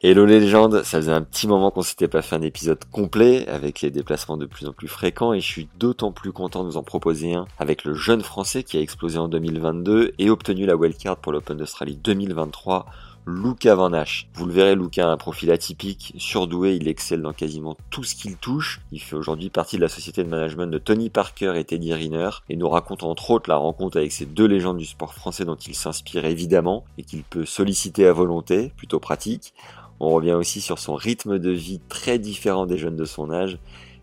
Hello les ça faisait un petit moment qu'on s'était pas fait un épisode complet avec les déplacements de plus en plus fréquents et je suis d'autant plus content de vous en proposer un avec le jeune français qui a explosé en 2022 et obtenu la wildcard pour l'Open d'Australie 2023 Luca Van Hache. Vous le verrez, Luca a un profil atypique, surdoué, il excelle dans quasiment tout ce qu'il touche. Il fait aujourd'hui partie de la société de management de Tony Parker et Teddy Riner et nous raconte entre autres la rencontre avec ces deux légendes du sport français dont il s'inspire évidemment et qu'il peut solliciter à volonté, plutôt pratique. On revient aussi sur son rythme de vie très différent des jeunes de son âge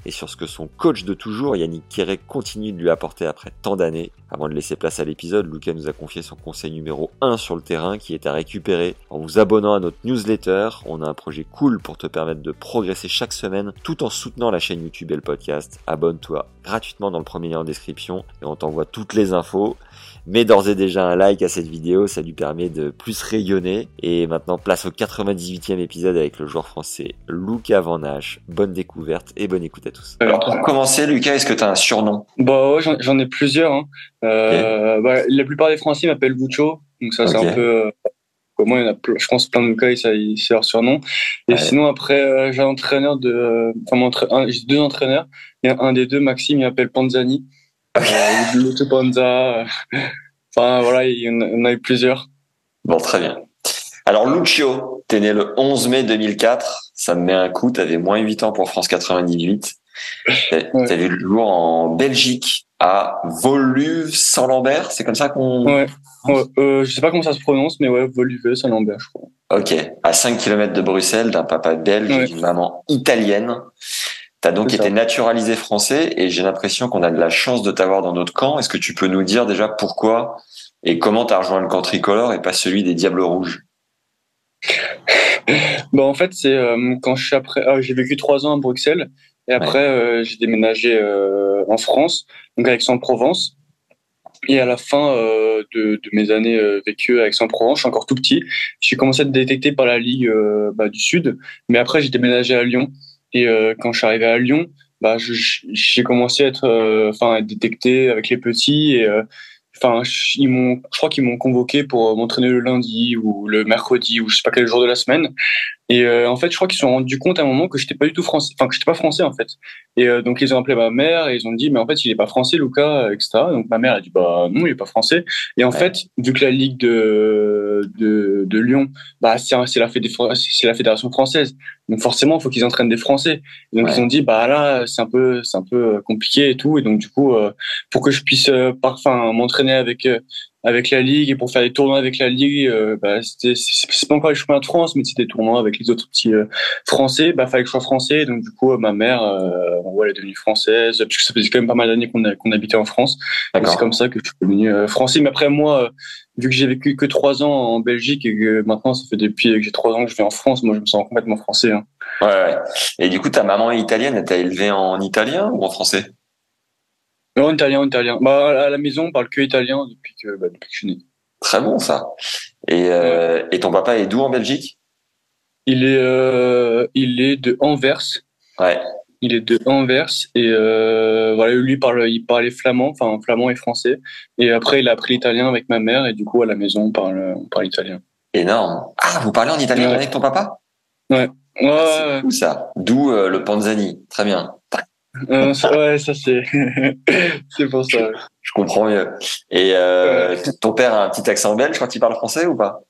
et sur ce que son coach de toujours, Yannick Kéré, continue de lui apporter après tant d'années. Avant de laisser place à l'épisode, Lucas nous a confié son conseil numéro 1 sur le terrain qui est à récupérer en vous abonnant à notre newsletter. On a un projet cool pour te permettre de progresser chaque semaine tout en soutenant la chaîne YouTube et le podcast. Abonne-toi gratuitement dans le premier lien en description et on t'envoie toutes les infos. Mets d'ores et déjà un like à cette vidéo, ça lui permet de plus rayonner. Et maintenant, place au 98e épisode avec le joueur français Lucas Van Hache. Bonne découverte et bonne écoute à tous. Alors pour commencer, Lucas, est-ce que tu as un surnom? Bah ouais, j'en- ai plusieurs. Hein. Euh, bah, la plupart des Français m'appellent Bucho, donc ça c'est un peu. Euh, moins, il y en a, je pense plein de cas, c'est leur surnom. Et Ouais. sinon après, euh, j'ai un entraîneur de, euh, enfin mon entra- un- j'ai deux entraîneurs. A un des deux, Maxime, il m'appelle Panzani, Lucho Panza. euh, Enfin voilà, il y en a, il y en a eu plusieurs. Bon, très bien. Alors Lucio, t'es né le 11 mai 2004. Ça me met un coup, t'avais moins 8 ans pour France 98. T'as Ouais. t'as vu le jour en Belgique à Woluwe-Saint-Lambert, c'est comme ça qu'on... Ouais. Ouais, euh, je sais pas comment ça se prononce, mais ouais, Voluveux, ça Lambert, je crois. Ok, à 5 km de Bruxelles, d'un papa belge et d'une maman italienne. T'as donc C'est été ça. naturalisé français et j'ai l'impression qu'on a de la chance de t'avoir dans notre camp. Est-ce que tu peux nous dire déjà pourquoi et comment t'as rejoint le camp tricolore et pas celui des Diables Rouges? Bah en fait c'est euh, quand je suis après ah, j'ai vécu trois ans à Bruxelles et après euh, j'ai déménagé euh, en France donc à Aix-en-Provence. Et à la fin euh, de, de mes années euh, vécues à Aix-en-Provence je suis encore tout petit. J'ai commencé à être détecté par la Ligue euh, bah, du Sud mais après j'ai déménagé à Lyon et euh, quand je suis arrivé à Lyon bah j'ai commencé à être euh, enfin détecté avec les petits et euh, Enfin, ils je crois qu'ils m'ont convoqué pour m'entraîner le lundi ou le mercredi ou je sais pas quel jour de la semaine. Et euh, en fait, je crois qu'ils se sont rendus compte à un moment que j'étais pas du tout français, enfin que j'étais pas français en fait. Et euh, donc ils ont appelé ma mère et ils ont dit mais en fait il est pas français Lucas, etc. Donc ma mère a dit bah non il est pas français. Et en Ouais. fait vu que la ligue de de, de Lyon bah c'est la fédé- c'est la fédération française. Donc forcément il faut qu'ils entraînent des Français. Et donc Ouais. ils ont dit bah là c'est un peu c'est un peu compliqué et tout. Et donc du coup euh, pour que je puisse euh, par- enfin m'entraîner avec euh, avec la ligue et pour faire des tournois avec la ligue euh, bah, c'était c'est pas encore les championnats de France mais c'était des tournois avec les autres petits euh, français. Bah fallait que je sois français. Donc du coup euh, ma mère euh, ouais, elle est devenue française parce que ça faisait quand même pas mal d'années qu'on qu'on habitait en France. C'est comme ça que je suis devenu euh, français. Mais après moi euh, vu que j'ai vécu que trois ans en Belgique et que maintenant ça fait depuis que j'ai trois ans que je vis en France moi je me sens complètement français hein. Ouais, ouais. Et du coup, ta maman est italienne, elle t'a élevé en italien ou en français? Non italien italien bah à la maison on parle que italien depuis que bah, depuis que je suis né Très bon ça. Et, euh, et ton papa est d'où en Belgique? Il est euh, il est de Anvers Ouais. Il est de Anvers et euh, voilà, lui il parle, il parlait flamand, enfin flamand et français. Et après, il a appris l'italien avec ma mère et du coup à la maison on parle, on parle italien. Énorme. Ah, vous parlez en italien Ouais. avec ton papa? Ouais, Ah, ouais, C'est fou ça. D'où le Panzani. Très bien. Euh, ouais, ça c'est, c'est pour ça. Je comprends mieux. Et euh, ton père a un petit accent belge quand il parle français ou pas?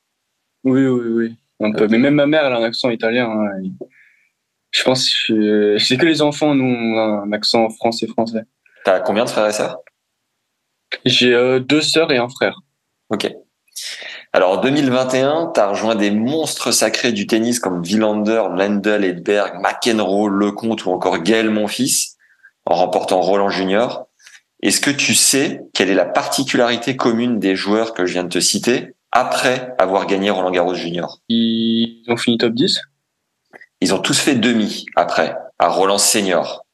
Oui, oui, oui, un peu. Mais même ma mère, elle a un accent italien. hein. Je pense que c'est que les enfants, nous, ont un accent français français. T'as combien de frères et sœurs? J'ai euh, deux sœurs et un frère. Ok. Alors en 2021, tu as rejoint des monstres sacrés du tennis comme Villander, Lendl, Edberg, McEnroe, Lecomte ou encore Gaël Monfils en remportant Roland Junior. Est-ce que tu sais quelle est la particularité commune des joueurs que je viens de te citer après avoir gagné Roland Garros Junior? Ils ont fini top 10 Ils ont tous fait demi après, à Roland Senior.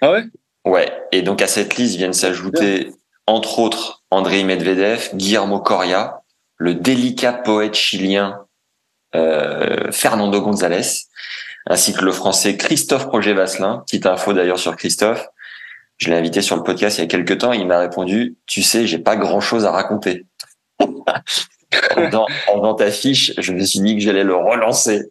Ah ouais? Ouais, et donc à cette liste viennent s'ajouter, entre autres, André Medvedev, Guillermo Coria, le délicat poète chilien euh, Fernando González, ainsi que le français Christophe Projet-Vasselin. Petite info d'ailleurs sur Christophe. Je l'ai invité sur le podcast il y a quelques temps. Il m'a répondu, tu sais, j'ai pas grand chose à raconter. en, dans, ta fiche, je me suis dit que j'allais le relancer.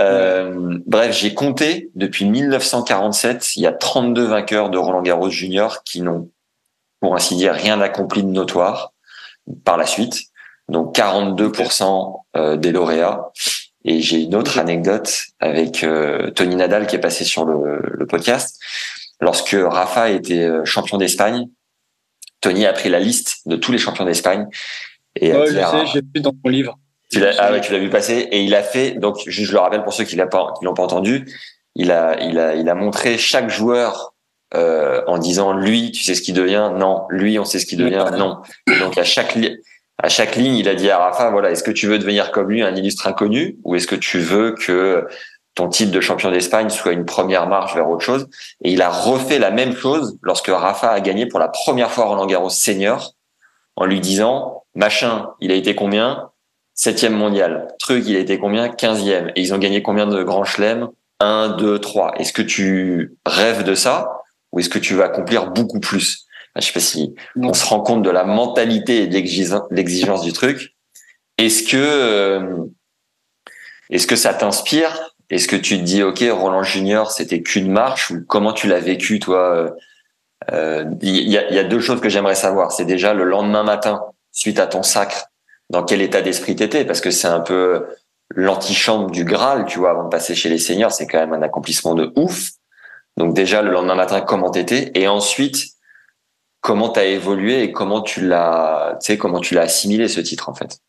Euh, bref, j'ai compté depuis 1947, il y a 32 vainqueurs de Roland Garros Junior qui n'ont, pour ainsi dire, rien accompli de notoire par la suite. Donc 42% euh, des lauréats. Et j'ai une autre anecdote avec euh, Tony Nadal qui est passé sur le, le podcast. Lorsque Rafa était euh, champion d'Espagne, Tony a pris la liste de tous les champions d'Espagne et ouais, je sais, j'ai vu dans mon livre. Tu l'as, ah ouais, tu l'as vu passer et il a fait. Donc, je le rappelle pour ceux qui l'ont pas, qui l'ont pas entendu, il a, il a, il a montré chaque joueur euh, en disant lui, tu sais ce qu'il devient, non, lui, on sait ce qu'il devient, non. Et donc à chaque à chaque ligne, il a dit à Rafa, voilà, est-ce que tu veux devenir comme lui, un illustre inconnu, ou est-ce que tu veux que ton titre de champion d'Espagne soit une première marche vers autre chose? Et il a refait la même chose lorsque Rafa a gagné pour la première fois Roland Garros senior, en lui disant, machin, il a été combien? Septième mondial. Truc, il a été combien? Quinzième. Et ils ont gagné combien de grands chelems? Un, deux, trois. Est-ce que tu rêves de ça? Ou est-ce que tu vas accomplir beaucoup plus? Je sais pas si on se rend compte de la mentalité et de l'exigence du truc. Est-ce que euh, est-ce que ça t'inspire? Est-ce que tu te dis ok Roland Junior c'était qu'une marche? Ou comment tu l'as vécu toi Il euh, y, a, y, a, deux choses que j'aimerais savoir. C'est déjà le lendemain matin suite à ton sacre, dans quel état d'esprit t'étais? Parce que c'est un peu l'antichambre du Graal, tu vois, avant de passer chez les seniors, c'est quand même un accomplissement de ouf. Donc déjà le lendemain matin, comment t'étais? Et ensuite, comment tu as évolué et comment tu l'as, tu sais, comment tu l'as assimilé ce titre en fait.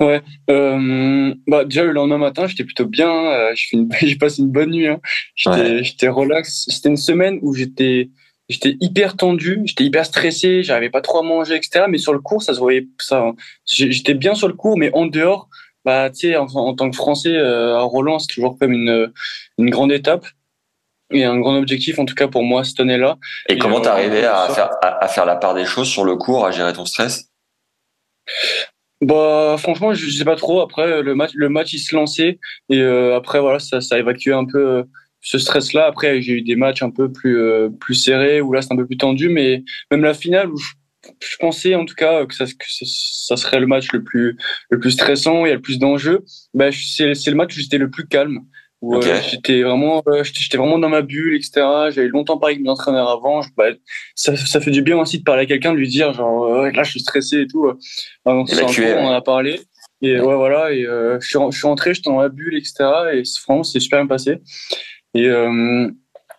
Ouais, euh, bah déjà le lendemain matin, j'étais plutôt bien. Euh, j'ai passé une bonne nuit. Hein. J'étais, relax. C'était une semaine où j'étais, j'étais hyper tendu, j'étais hyper stressé, j'arrivais pas trop à manger, etc. Mais sur le cours, ça se voyait ça. Hein. J'étais bien sur le cours, mais en dehors, bah tu sais, en, en, tant que Français euh, à Roland, c'est toujours comme une une grande étape et un grand objectif, en tout cas pour moi, cette année-là. Et, comment t'es arrivé à faire, à, faire la part des choses sur le cours, à gérer ton stress? Bah franchement je sais pas trop. Après le match le match il se lançait. Et euh, après voilà ça ça a évacué un peu euh, ce stress là après j'ai eu des matchs un peu plus euh, plus serrés où là c'est un peu plus tendu. Mais même la finale où je, pensais en tout cas que ça que ça serait le match le plus le plus stressant. Et le plus d'enjeux. Bah c'est le match où j'étais le plus calme j'étais vraiment, j'étais vraiment dans ma bulle, etc. J'avais longtemps parlé avec mon entraîneur avant. bah, ça, ça fait du bien aussi de parler à quelqu'un, de lui dire genre là je suis stressé et tout. on en a parlé. Et ouais, voilà. Et euh, je, suis, je suis rentré, j'étais dans ma bulle, etc. Et franchement, c'est super bien passé. Et euh,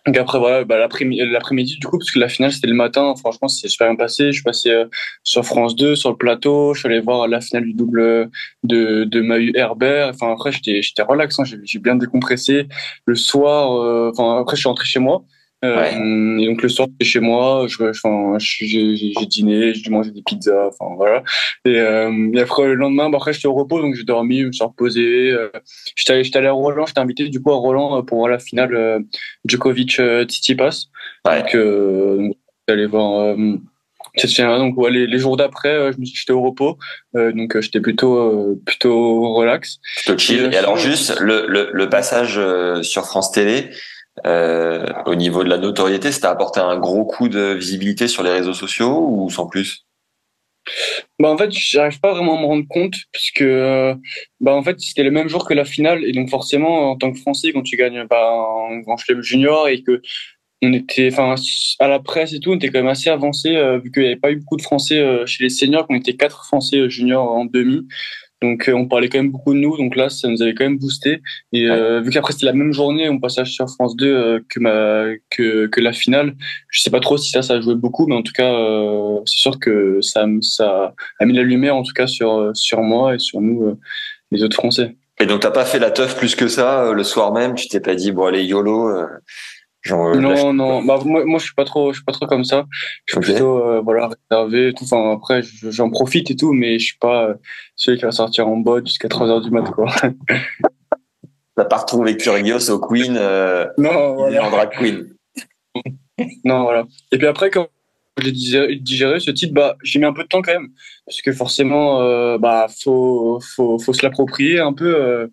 donc après voilà, bah, l'après-midi du coup parce que la finale c'était le matin. Franchement c'est super bien passé. Je suis passé euh, sur France 2 sur le plateau. Je suis allé voir la finale du double de de Mahu Herbert. Enfin après j'étais j'étais relax. Hein, j'ai bien décompressé. Le soir, euh, enfin après je suis rentré chez moi. Euh, et donc le soir, j'étais chez moi, je, enfin, j'ai dîné, j'ai mangé des pizzas, enfin voilà. Et, euh, et, après le lendemain, bah, après j'étais au repos, donc j'ai dormi, je me suis reposé. Euh, j'étais allé, allé à Roland, j'étais invité du coup à Roland pour voir la finale euh, Djokovic Tsitsipas. Ouais. Donc euh, allé voir cette finale. Donc ouais, les, les, jours d'après, j'étais au repos, donc j'étais plutôt plutôt relax. Plutôt chill. Et, alors juste le, le, le passage sur France Télé euh, au niveau de la notoriété, ça t'a apporté un gros coup de visibilité sur les réseaux sociaux ou sans plus? Bah en fait, j'arrive pas vraiment à me rendre compte puisque euh, bah en fait c'était le même jour que la finale et donc forcément en tant que Français quand tu gagnes bah, un grand chelem junior et que on était enfin à la presse et tout on était quand même assez avancé euh, vu qu'il n'y avait pas eu beaucoup de Français chez les seniors qu'on était quatre Français juniors en demi donc euh, on parlait quand même beaucoup de nous, donc là ça nous avait quand même boosté. Et euh, vu qu'après c'était la même journée, on passait sur France 2 euh, que ma que que la finale. Je sais pas trop si ça ça a joué beaucoup, mais en tout cas c'est sûr que ça ça a mis la lumière en tout cas sur sur moi et sur nous les autres Français. Et donc t'as pas fait la teuf plus que ça le soir même, tu t'es pas dit bon allez yolo, non, non. Bah, moi, moi, je suis pas trop, je suis pas trop comme ça. Je suis plutôt, euh, voilà, réservé. Tout. Enfin, après, j'en profite et tout, mais je suis pas euh, celui qui va sortir en botte jusqu'à 3 heures du mat, quoi. T'as pas retrouvé Curios au Queen, euh, non, voilà. en drag queen. non, voilà. Et puis après, quand j'ai digéré, ce titre, bah, j'ai mis un peu de temps quand même, parce que forcément, euh, bah, faut, faut, faut se l'approprier un peu, euh,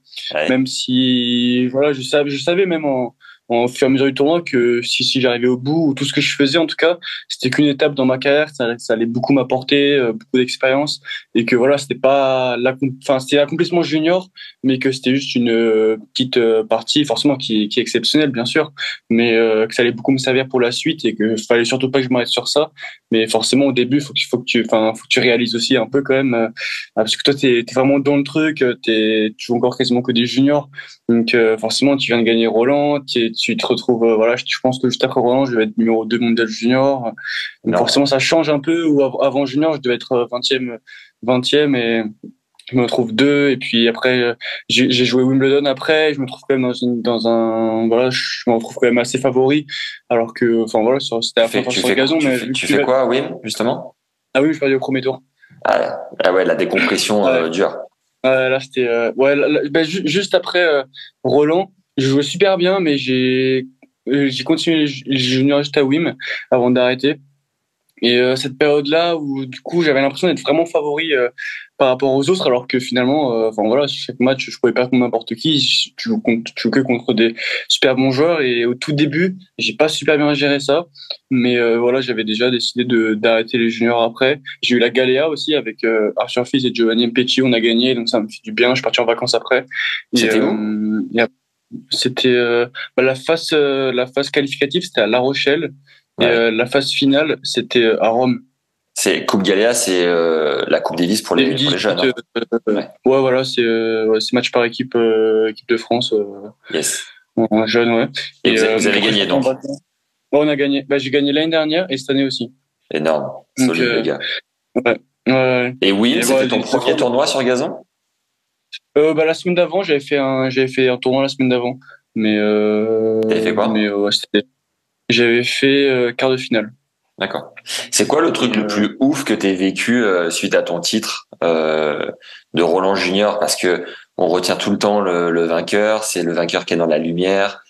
même si, voilà, je savais, je savais même en, en fur et à mesure du tournoi que si, si j'arrivais au bout ou tout ce que je faisais en tout cas c'était qu'une étape dans ma carrière ça, allait beaucoup m'apporter euh, beaucoup d'expérience et que voilà c'était pas enfin c'était l'accomplissement junior mais que c'était juste une euh, petite euh, partie forcément qui, qui est exceptionnelle bien sûr mais que ça allait beaucoup me servir pour la suite et que fallait surtout pas que je m'arrête sur ça mais forcément au début faut qu'il faut que tu enfin faut que tu réalises aussi un peu quand même parce que toi t'es es vraiment dans le truc t'es tu joues encore quasiment que des juniors donc forcément tu viens de gagner Roland tu te retrouves, euh, voilà, je, pense que juste après Roland, je vais être numéro 2 mondial junior. Donc forcément, ça change un peu. Ou avant junior, je devais être 20e, 20e et je me retrouve deux. Et puis après, euh, j'ai joué Wimbledon après. Je me trouve quand même dans, une, dans un, voilà, je me retrouve quand même assez favori. Alors que, enfin voilà, c'était la fin sur l'occasion. Mais tu fais, quoi, Wim, justement? Ah oui, je suis au premier tour. Ah, ah, ouais, la décompression euh, dure. là, c'était, ouais, ben, juste après Roland je jouais super bien, mais j'ai euh, j'ai continué les juniors juste à Wim avant d'arrêter. Et euh, cette période-là où du coup j'avais l'impression d'être vraiment favori euh, par rapport aux autres, alors que finalement, enfin voilà, chaque match je pouvais pas contre n'importe qui, tu joues, contre, tu joues que contre des super bons joueurs. Et au tout début, j'ai pas super bien géré ça, mais voilà, j'avais déjà décidé de d'arrêter les juniors après. J'ai eu la Galéa aussi avec Arthur Fils et Giovanni Mpecci, on a gagné, donc ça me fait du bien. Je suis parti en vacances après. C'était où? C'était euh, bah, la phase euh, la phase qualificative c'était à La Rochelle et euh, la phase finale c'était à Rome. C'est Coupe Galéa, c'est la Coupe Davis pour les, pour les jeunes. Hein. ouais. voilà, c'est match par équipe équipe de France. yes. En jeune, ouais. Et, vous, avez gagné donc. on a gagné. Bah, j'ai gagné l'année dernière et cette année aussi. Énorme. Solide les gars. Ouais. Et oui, c'était ton premier tournoi sur gazon? Euh, bah, la semaine d'avant, j'avais fait un, j'avais fait un tournoi la semaine d'avant. Mais, euh, T'avais fait quoi? Mais, ouais, j'avais fait, euh, quart de finale. D'accord. C'est quoi le truc le plus ouf que t'aies vécu euh, suite à ton titre de Roland Junior? Parce que on retient tout le temps le, le vainqueur, c'est le vainqueur qui est dans la lumière.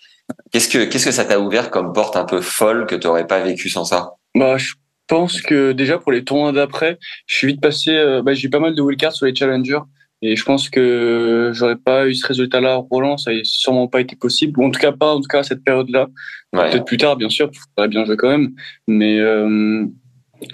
Qu'est-ce que qu'est-ce que ça t'a ouvert comme porte un peu folle que t'aurais pas vécu sans ça? Bah, je pense que déjà pour les tournois d'après, je suis vite passé. bah, j'ai eu pas mal de wildcards sur les challengers. Et je pense que j'aurais pas eu ce résultat-là Roland, ça n'aurait sûrement pas été possible. Ou en tout cas pas, en tout cas à cette période-là. Peut-être plus tard, bien sûr, j'aurais bien joué quand même. Mais, euh,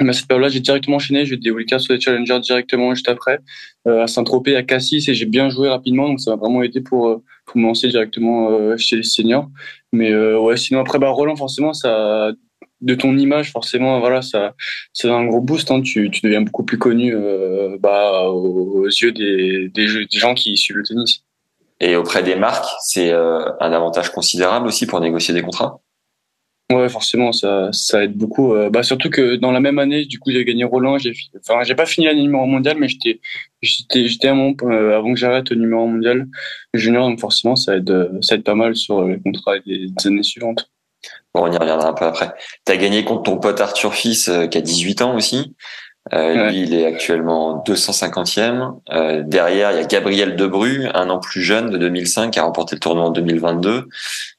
mais à cette période-là, j'ai directement enchaîné. J'ai des Wildcards sur les Challengers directement juste après, euh, à Saint-Tropez, à Cassis, et j'ai bien joué rapidement. Donc ça m'a vraiment aidé pour, euh, pour me lancer directement euh, chez les seniors. Mais ouais, sinon après, bah, Roland, forcément, ça de ton image, forcément, voilà, ça, c'est un gros boost. Hein. Tu, tu deviens beaucoup plus connu euh, bah, aux, yeux des, des, gens qui suivent le tennis. Et auprès des marques, c'est euh, un avantage considérable aussi pour négocier des contrats? Ouais, forcément, ça, ça aide beaucoup. Euh, bah, surtout que dans la même année, du coup, j'ai gagné Roland. J'ai, enfin, j'ai pas fini l'année numéro mondial, mais j'étais, j'étais, j'étais avant que j'arrête au numéro mondial junior. Donc forcément, ça aide, ça aide pas mal sur les contrats des années suivantes. Bon, on y reviendra un peu après. Tu as gagné contre ton pote Arthur Fils euh, qui a 18 ans aussi. Euh, Lui, il est actuellement 250e. Euh, derrière, il y a Gabriel Debru, un an plus jeune, de 2005, qui a remporté le tournoi en 2022,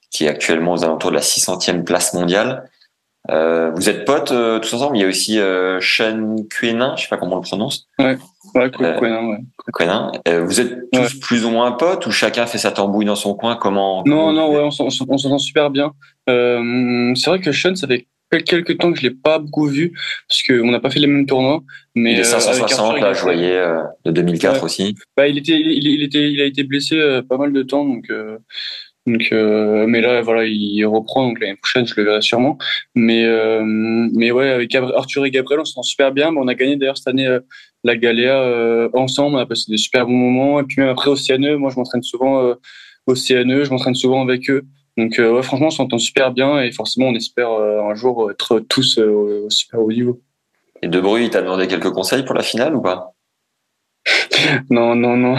qui est actuellement aux alentours de la 600e place mondiale. Euh, vous êtes potes euh, tous ensemble. Il y a aussi euh, Sean Quenin, je sais pas comment on le prononce. Ouais, ouais, Quenin, ouais. Quenin. Euh, vous êtes tous plus ou moins potes ou chacun fait sa tambouille dans son coin? Comment Non, non, ouais, on s'entend super bien. Euh, c'est vrai que Sean, ça fait quelques temps que je l'ai pas beaucoup vu parce qu'on n'a pas fait les mêmes tournois. Mais il est 560 là, je voyais de 2004 aussi. Bah, il était, il, il, était, il a été blessé pas mal de temps, donc donc, euh, mais là, voilà, il reprend. Donc l'année prochaine, je le verrai sûrement. Mais, euh, mais ouais, avec Arthur et Gabriel, on se sent super bien. on a gagné d'ailleurs cette année euh, la Galéa euh, ensemble. On a passé des super bons moments. Et puis même après au CNE, moi, je m'entraîne souvent au CNE. Je m'entraîne souvent avec eux. Donc ouais, franchement, on s'entend super bien. Et forcément, on espère un jour être tous au super haut niveau. Et De Bru, il t'a demandé quelques conseils pour la finale ou pas? Non, non, non.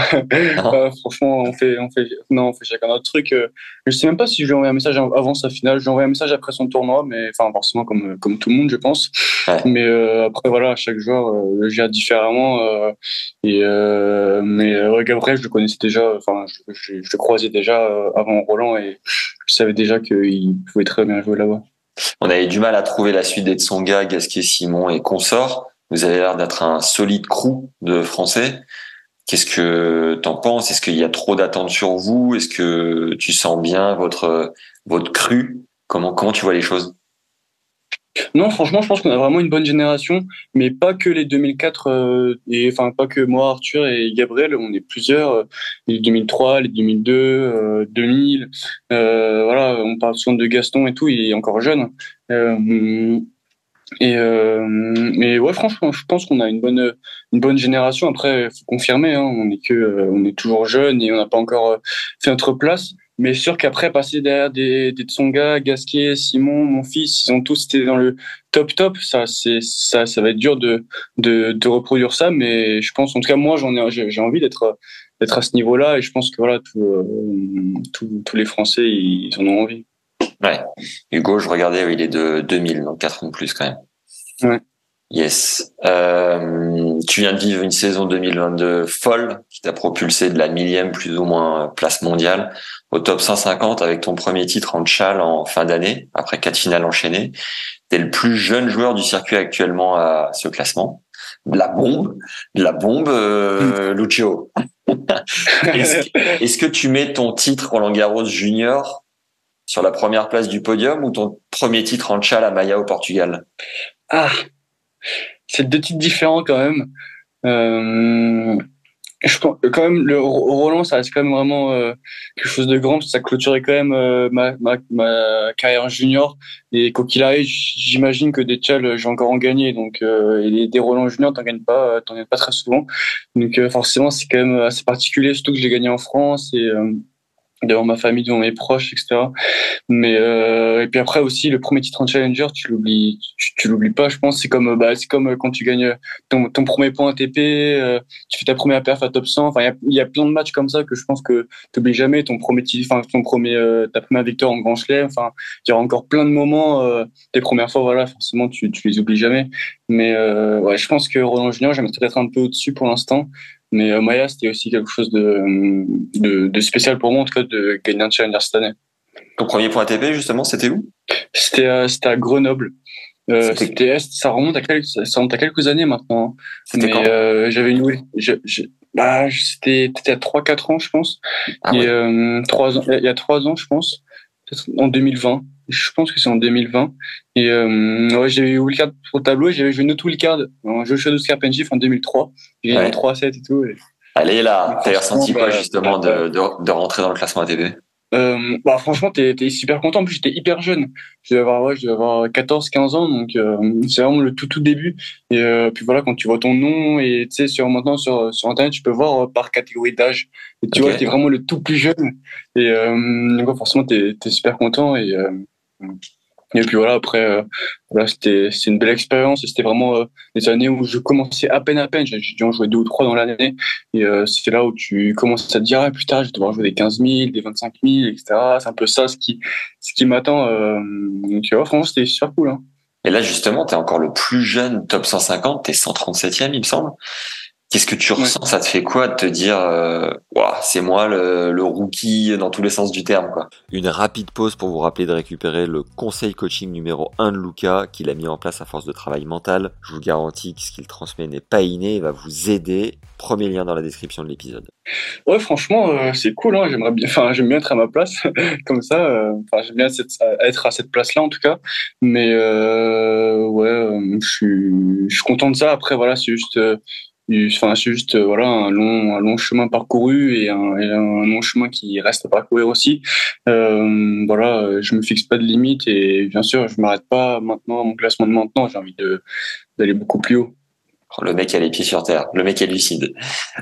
Euh, franchement, on fait, on fait, non, on fait chacun notre truc. Euh, je sais même pas si je lui ai envoyé un message avant sa finale. J'ai envoyé un message après son tournoi, mais enfin forcément comme comme tout le monde, je pense. Mais euh, après voilà, chaque joueur euh, gère différemment. et mais Gabriel, je le connaissais déjà. Enfin, je, je, le croisais déjà avant Roland et je savais déjà qu'il pouvait très bien jouer là-bas. On avait du mal à trouver la suite des Tsonga, Gasquet, Simon et consorts. Vous avez l'air d'être un solide crew de Français. Qu'est-ce que t'en penses? Est-ce qu'il y a trop d'attentes sur vous? Est-ce que tu sens bien votre votre cru? Comment comment tu vois les choses? Non, franchement, je pense qu'on a vraiment une bonne génération, mais pas que les 2004 euh, et enfin pas que moi, Arthur et Gabriel, on est plusieurs. Euh, les 2003, les 2002, euh, 2000. Euh, voilà, on parle souvent de Gaston et tout, il est encore jeune. Euh, et euh, mais ouais, franchement, je pense qu'on a une bonne une bonne génération. Après, faut confirmer, hein, on est que euh, on est toujours jeune et on n'a pas encore euh, fait notre place. Mais sûr qu'après passer derrière des des Tsonga, Gasquet, Simon, mon fils, ils ont tous été dans le top top. Ça c'est ça ça va être dur de de de reproduire ça. Mais je pense, en tout cas moi, j'en ai j'ai envie d'être d'être à ce niveau-là et je pense que voilà tous les Français ils en ont envie. Ouais. Hugo, je regardais, il est de 2000, donc 4 ans de plus quand même. Ouais. Yes. Euh, tu viens de vivre une saison 2022 folle qui t'a propulsé de la millième plus ou moins place mondiale au top 150 avec ton premier titre en tchal en fin d'année après quatre finales enchaînées. T'es le plus jeune joueur du circuit actuellement à ce classement. De la bombe, de la bombe, euh, Lucio. est-ce, est-ce que tu mets ton titre Roland Garros junior sur la première place du podium ou ton premier titre en tchal à Maya au Portugal? Ah, c'est deux titres différents quand même. Euh, quand même le Roland ça reste quand même vraiment euh, quelque chose de grand parce que ça clôturait quand même euh, ma, ma, ma, carrière junior. Et quoi qu'il arrive j'imagine que des tchals j'ai encore en gagné donc euh, et des Roland junior t'en gagnes pas t'en gagnes pas très souvent. Donc forcément c'est quand même assez particulier surtout que je l'ai gagné en France et devant ma famille, devant mes proches, etc. Mais euh, et puis après aussi le premier titre en challenger, tu l'oublies, tu, tu l'oublies pas. Je pense c'est comme bah c'est comme quand tu gagnes ton, ton premier point ATP, euh, tu fais ta première perf à top 100. Enfin il y a, y a, plein de matchs comme ça que je pense que tu oublies jamais ton premier titre, enfin ton premier euh, ta première victoire en Grand Chelem. Enfin il y aura encore plein de moments. Euh, les premières fois voilà forcément tu tu les oublies jamais. Mais euh, ouais je pense que Roland Junior j'aimerais peut-être un peu au-dessus pour l'instant. Mais euh, Maya, c'était aussi quelque chose de, de, de, spécial pour moi, en tout cas, de gagner un challenger cette année. Ton premier point ATP, justement, c'était où? C'était euh, c'était à Grenoble. Euh, c'était ça remonte à quelques ça remonte à quelques années maintenant. Quand? euh, J'avais une je, je, bah c'était à trois quatre ans je pense. Ah et euh, trois ans il y a trois ans je pense en 2020 je pense que c'est en 2020. Et euh, ouais, j'ai eu wildcard pour le tableau et j'avais joué une autre wildcard en Joshua Scarpengif en 2003. J'ai gagné ouais. 3-7 et tout. Et... Allez là, t'as ressenti quoi bah, justement de, de, de, rentrer dans le classement ATP euh, bah franchement t'es es super content en plus j'étais hyper jeune je devais avoir ouais, je devais avoir 14 15 ans donc euh, c'est vraiment le tout tout début et euh, puis voilà quand tu vois ton nom et tu sais sur maintenant sur sur internet tu peux voir par catégorie d'âge et tu okay. vois t'es vraiment le tout plus jeune et donc forcément t'es es super content et et puis voilà, après, euh, c'était une belle expérience c'était vraiment euh, des années où je commençais à peine à peine. J'ai dû en jouer deux ou trois dans l'année et euh, c'est là où tu commences à te dire ah, plus tard je vais devoir jouer des 15 000, des 25 000, etc. C'est un peu ça ce qui ce qui m'attend. Euh, donc ouais, franchement c'était super cool. Hein. Et là justement, tu es encore le plus jeune top 150, t'es 137e il me semble. Qu'est-ce que tu ressens? Ça te fait quoi de te dire, euh, c'est moi le, le, rookie dans tous les sens du terme quoi? Une rapide pause pour vous rappeler de récupérer le conseil coaching numéro 1 de Luca qu'il a mis en place à force de travail mental. Je vous garantis que ce qu'il transmet n'est pas inné et va vous aider. Premier lien dans la description de l'épisode. Ouais, franchement, euh, c'est cool. Hein. J'aimerais bien, enfin, j'aime bien être à ma place comme ça. Euh, enfin, j'aime bien cette, être à cette place-là en tout cas. Mais euh, ouais, je suis, je suis content de ça. Après, voilà, c'est juste Enfin, c'est juste euh, voilà un long, un long chemin parcouru et un, et un long chemin qui reste à parcourir aussi. Euh, voilà, je me fixe pas de limite et bien sûr, je m'arrête pas maintenant à mon classement de maintenant. J'ai envie de d'aller beaucoup plus haut. Le mec a les pieds sur terre, le mec est lucide.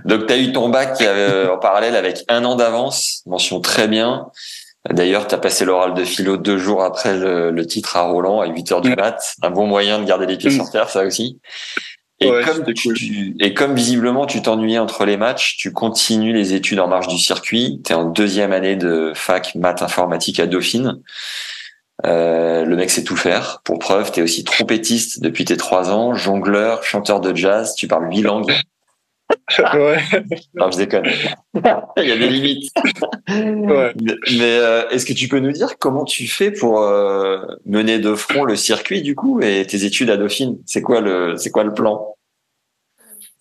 Donc tu as eu ton bac euh, en parallèle avec un an d'avance, mention très bien. D'ailleurs, tu as passé l'oral de philo deux jours après le, le, titre à Roland à 8 heures du mat. Un bon moyen de garder les pieds sur terre, ça aussi. Et, comme et comme visiblement tu t'ennuyais entre les matchs, tu continues les études en marge du circuit. Tu es en deuxième année de fac maths informatique à Dauphine. Euh, le mec sait tout faire. Pour preuve, tu es aussi trompettiste depuis tes trois ans, jongleur, chanteur de jazz, tu parles huit langues. ouais. Non, je déconne. Il y a des limites. Ouais. Mais euh, est-ce que tu peux nous dire comment tu fais pour euh, mener de front le circuit du coup et tes études à Dauphine? C'est quoi le c'est quoi le plan?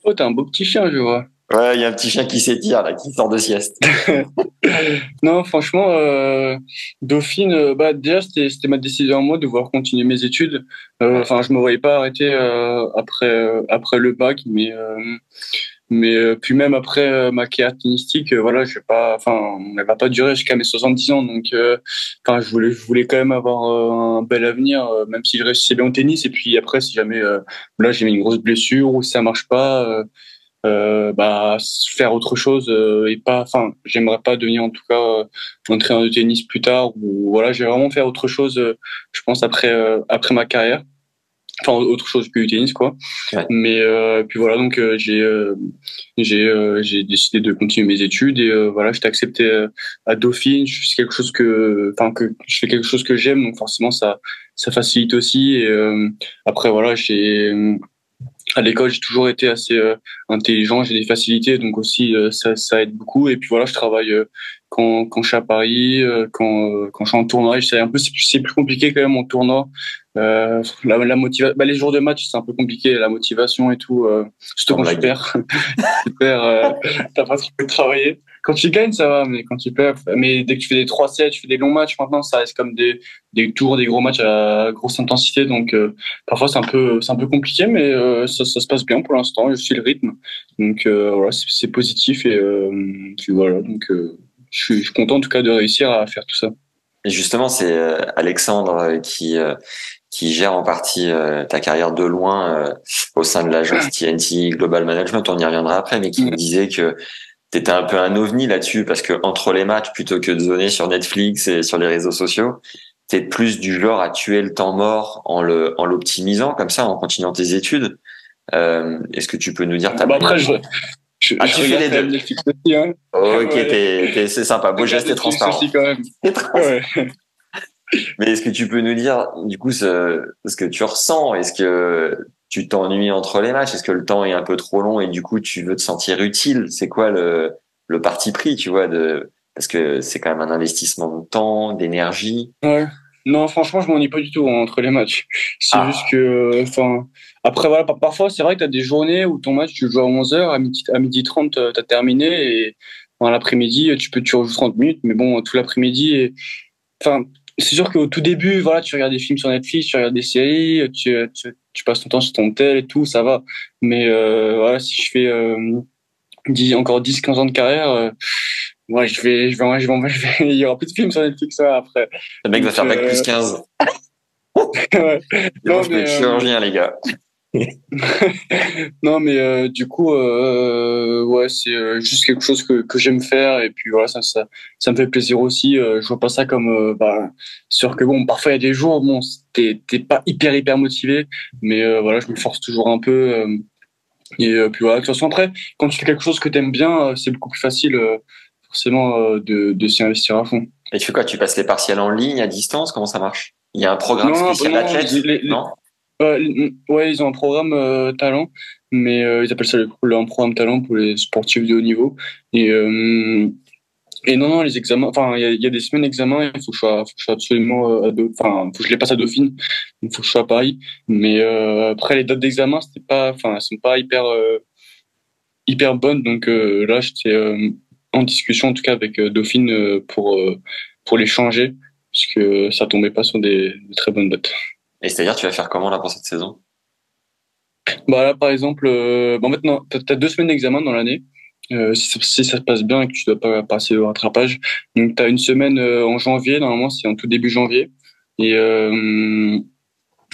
Oh, t'as un beau petit chien, je vois. Ouais, il y a un petit chien qui s'étire là, qui sort de sieste. non, franchement, euh, Dauphine, bah déjà c'était ma décision à moi de vouloir continuer mes études. Euh, enfin, je me voyais pas arrêter euh, après après le bac, mais mais puis même après ma carrière tennistique, voilà, je vais pas, enfin, elle va pas durer jusqu'à mes 70 ans, donc enfin, je voulais je voulais quand même avoir un bel avenir, même si je réussissais bien au tennis. Et puis après, si jamais là j'ai une grosse blessure ou si ça marche pas euh, bah faire autre chose euh, et pas enfin j'aimerais pas devenir en tout cas euh, entraîneur de tennis plus tard ou voilà j'ai vraiment faire autre chose euh, je pense après après ma carrière enfin autre chose que du tennis quoi. Mais puis voilà donc j'ai j'ai j'ai décidé de continuer mes études et voilà j'étais accepté à Dauphine. Je fais quelque chose que enfin que je fais quelque chose que j'aime donc forcément ça ça facilite aussi. Et après voilà j'ai à l'école, j'ai toujours été assez euh, intelligent, j'ai des facilités, donc aussi euh, ça, ça, aide beaucoup. Et puis voilà, je travaille euh, quand, quand je suis à Paris, quand, quand je suis en tournoi. C'est un peu c'est plus compliqué quand même en tournoi. la, la motivation, bah, les jours de match, c'est un peu compliqué, la motivation et tout. surtout quand tu perds, tu perds, t'as pas trop de travailler quand tu gagnes, ça va, mais quand tu perds, mais dès que tu fais des 3-7, tu fais des longs matchs, maintenant, ça reste comme des, des tours, des gros matchs à grosse intensité. Donc, euh, parfois, c'est un peu, c'est un peu compliqué, mais euh, ça, ça, se passe bien pour l'instant. Je suis le rythme. Donc, euh, voilà, c'est positif. Et puis voilà, donc, je suis, je, suis, content en tout cas de réussir à faire tout ça. Et justement, c'est Alexandre qui, qui gère en partie ta carrière de loin au sein de l'agence TNT Global Management. On y reviendra après, mais qui me disait que t'étais un peu un ovni là-dessus parce que entre les matchs, plutôt que de donner sur Netflix et sur les réseaux sociaux, t'es plus du genre à tuer le temps mort en le en l'optimisant comme ça, en continuant tes études. Euh, Est-ce que tu peux nous dire ta bah après, je, je, ah, tu fais les deux. Aussi, hein. Ok, ouais. c'est sympa. Beau geste et transparent. Aussi quand même. Ouais. Mais est-ce que tu peux nous dire, du coup, ce, ce que tu ressens? Est-ce que tu t'ennuies entre les matchs Est-ce que le temps est un peu trop long et du coup tu veux te sentir utile? C'est quoi le, le parti pris, tu vois, de parce que c'est quand même un investissement de temps, d'énergie. Ouais. Non, franchement, je m'ennuie pas du tout hein, entre les matchs. C'est ah. juste que, enfin, après voilà, parfois c'est vrai que tu as des journées où ton match tu joues à 11h, à midi, à midi 30 tu as terminé et dans l'après-midi tu peux tu rejoues 30 minutes, mais bon, tout l'après-midi et enfin, c'est sûr qu'au tout début, voilà, tu regardes des films sur Netflix, tu regardes des séries, tu, tu, tu passes ton temps sur ton tel et tout, ça va. Mais euh, voilà, si je fais euh, 10, encore 10, 15 ans de carrière, euh, ouais, je vais, je vais, je vais, je vais, il y aura plus de films sur Netflix ça, après. Le mec va faire bac plus 15. ouais. Non, mais, je chirurgien, les gars. non mais euh, du coup euh, ouais c'est euh, juste quelque chose que, que j'aime faire et puis voilà ça, ça ça me fait plaisir aussi je vois pas ça comme bah sûr que bon parfois il y a des jours bon t'es pas hyper hyper motivé mais voilà je me force toujours un peu et puis voilà de toute façon après quand tu fais quelque chose que t'aimes bien c'est beaucoup plus facile forcément de de s'y investir à fond. Et tu fais quoi? Tu passes les partiels en ligne à distance? Comment ça marche? Il y a un programme spécial d'athlète non? Euh, ouais, ils ont un programme euh, talent, mais euh, ils appellent ça le, un programme talent pour les sportifs de haut niveau. Et, euh, et non, non, les examens, enfin, il y y a, des semaines d'examen, il faut que je sois, faut que je sois absolument, à enfin, faut que je les passe à Dauphine, il faut que je sois à Paris. Mais après, les dates d'examen, c'était pas, enfin, elles sont pas hyper, hyper bonnes. Donc là, j'étais en discussion, en tout cas, avec Dauphine pour, pour les changer, parce que ça tombait pas sur des, des très bonnes dates. Et c'est-à-dire, tu vas faire comment là pour cette saison? Bah là, par exemple, euh, bon maintenant, t'as as deux semaines d'examen dans l'année. Euh, si, si, ça se passe bien et que tu dois pas passer au rattrapage, donc tu as une semaine euh, en janvier. Normalement, c'est en tout début janvier. Et euh,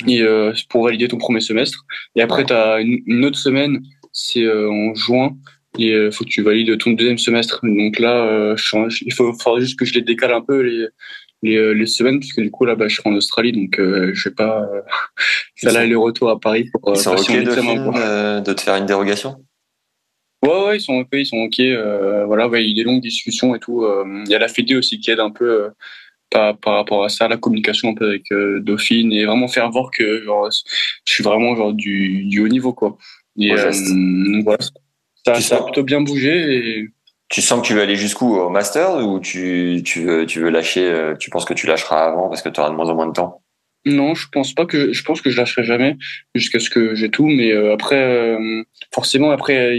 et pour valider ton premier semestre. Et après, tu as une, autre semaine, c'est en juin. Et il faut que tu valides ton deuxième semestre. Donc là, il faut, faudra juste que je les décale un peu les, les, les semaines puisque du coup là bah, je serai en Australie donc je vais pas faire l'aller-retour à Paris pour ils sont ok de, de te faire une dérogation? Ouais, ouais, ils sont ok, ils sont ok. voilà, ouais, il y a des longues discussions et tout. Il y a la Fédé aussi qui aide un peu par, par rapport à ça, la communication un peu avec Dauphine et vraiment faire voir que genre, je suis vraiment genre du, du haut niveau quoi. Et voilà, ça, ça a plutôt bien bougé. Et... Tu sens que tu veux aller jusqu'où au master ou tu, tu, veux, tu veux lâcher, euh, tu penses que tu lâcheras avant parce que tu auras de moins en moins de temps? Non, je pense pas que je pense que je lâcherai jamais jusqu'à ce que j'ai tout. Mais euh, après, euh, forcément, après,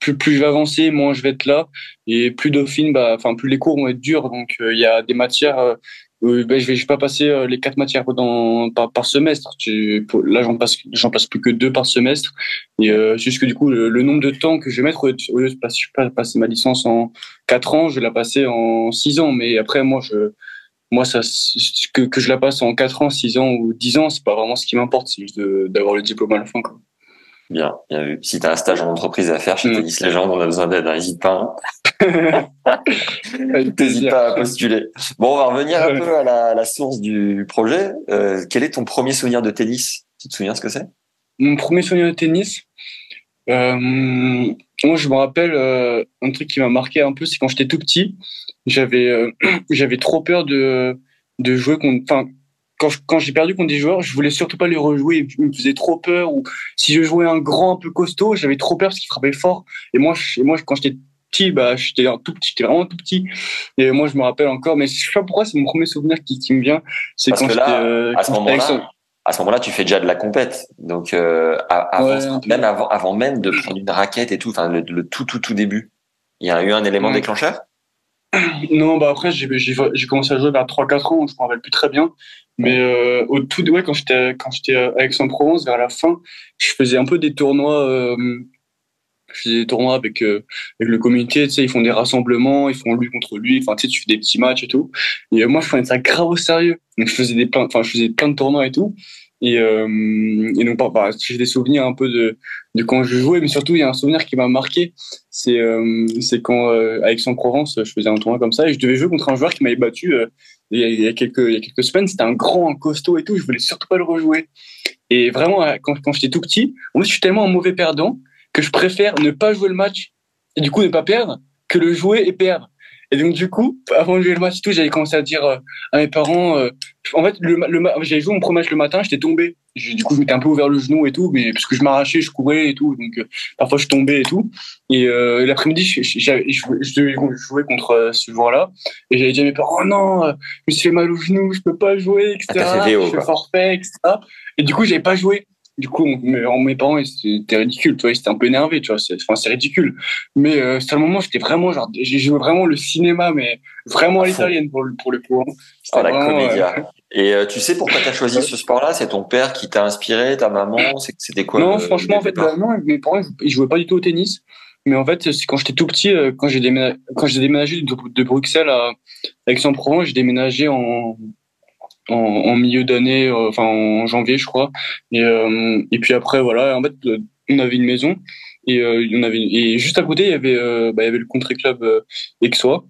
plus, plus je vais avancer, moins je vais être là et plus Dauphine, bah, enfin plus les cours vont être durs. Donc il y a des matières euh, ben, je vais je vais pas passer euh, les quatre matières dans, par, par semestre. Tu, là, j'en passe j'en passe plus que deux par semestre. Et euh, juste que du coup, le, nombre de temps que je vais mettre au lieu de passer, passer ma licence en quatre ans, je vais la passer en six ans. Mais après, moi, je moi, ça, que, que je la passe en quatre ans, six ans ou dix ans, c'est pas vraiment ce qui m'importe. C'est juste d'avoir le diplôme à la fin. Quoi. Bien, bien vu. Si tu as un stage en entreprise à faire chez mm. Tennis on a besoin d'aide, n'hésite pas. N'hésite pas à postuler. Bon, on va revenir un peu à la, la source du projet. Euh, quel est ton premier souvenir de tennis? Tu te souviens ce que c'est? Mon premier souvenir de tennis euh, Moi, je me rappelle euh, un truc qui m'a marqué un peu, c'est quand j'étais tout petit, j'avais j'avais trop peur de de jouer contre. Enfin, quand, quand j'ai perdu contre des joueurs, je voulais surtout pas les rejouer. Ils me faisaient trop peur. Ou si je jouais un grand un peu costaud, j'avais trop peur parce qu'il frappait fort. Et moi, et moi quand j'étais petit, bah, j'étais tout petit, j'étais vraiment tout petit. Et moi, je me rappelle encore, mais je sais pas pourquoi, c'est mon premier souvenir qui, qui me vient. C'est quand j'étais, euh, à ce moment-là, à ce moment-là, tu fais déjà de la compète. Donc, euh, avant, même avant, avant même de prendre une raquette et tout, enfin, le, le, tout, tout, tout début, il y a eu un élément déclencheur? Non, bah après, j'ai, j'ai, commencé à jouer vers 3-4 ans, je me rappelle plus très bien. Mais euh, au tout, ouais, quand j'étais quand j'étais à Aix-en-Provence, vers la fin, je faisais un peu des tournois. Euh, je faisais des tournois avec euh, avec le comité. Tu sais, ils font des rassemblements, ils font lui contre lui. Enfin, tu sais, tu fais des petits matchs et tout. Et moi, je prenais ça grave au sérieux. Donc, je faisais des plein, enfin, je faisais plein de tournois et tout. Et, euh, et donc, bah, j'ai des souvenirs un peu de, de quand je jouais, mais surtout, il y a un souvenir qui m'a marqué. C'est euh, c'est quand, euh, avec son Provence, je faisais un tournoi comme ça et je devais jouer contre un joueur qui m'avait battu euh, il, y a, quelques, il y a quelques semaines. C'était un grand, un costaud et tout. Je voulais surtout pas le rejouer. Et vraiment, quand, quand j'étais tout petit, en je suis tellement un mauvais perdant que je préfère ne pas jouer le match et du coup ne pas perdre que le jouer et perdre. Et donc, du coup, avant de jouer le match et tout, j'avais commencé à dire euh, à mes parents, euh, en fait, le, le, j'avais joué mon premier match le matin, j'étais tombé. du coup, je m'étais un peu ouvert le genou et tout, mais parce que je m'arrachais, je courais et tout, donc euh, parfois je tombais et tout. Et l'après-midi, je, je, jouer contre ce joueur-là, et j'avais dit à mes parents, oh non, je me suis fait mal au genou, je peux pas jouer, etc. Ah, je fais forfait, etc. Et du coup, j'avais pas joué du coup, mes, parents, c'était ridicule, tu vois, ils étaient un peu énervés, tu vois, c'est, enfin, c'est ridicule. Mais euh, c'est un moment, j'étais vraiment, genre, j'ai joué vraiment le cinéma, mais vraiment à l'italienne pour, pour le coup. Hein. Oh, la comédia. Euh, Et euh, tu sais pourquoi tu as choisi ce sport-là? C'est ton père qui t'a inspiré, ta maman? C'était quoi Non, franchement, en fait, bah, non, mes parents, ils jouaient pas du tout au tennis. Mais en fait, c'est quand j'étais tout petit, quand j'ai déménagé, quand j'ai déménagé de, de, Bruxelles à Aix-en-Provence, j'ai déménagé en, en, en milieu d'année, euh, enfin en janvier, je crois. Et, euh, et puis après, voilà, en fait, euh, on avait une maison et on avait et juste à côté, il y avait, bah, il y avait le country club Aixois.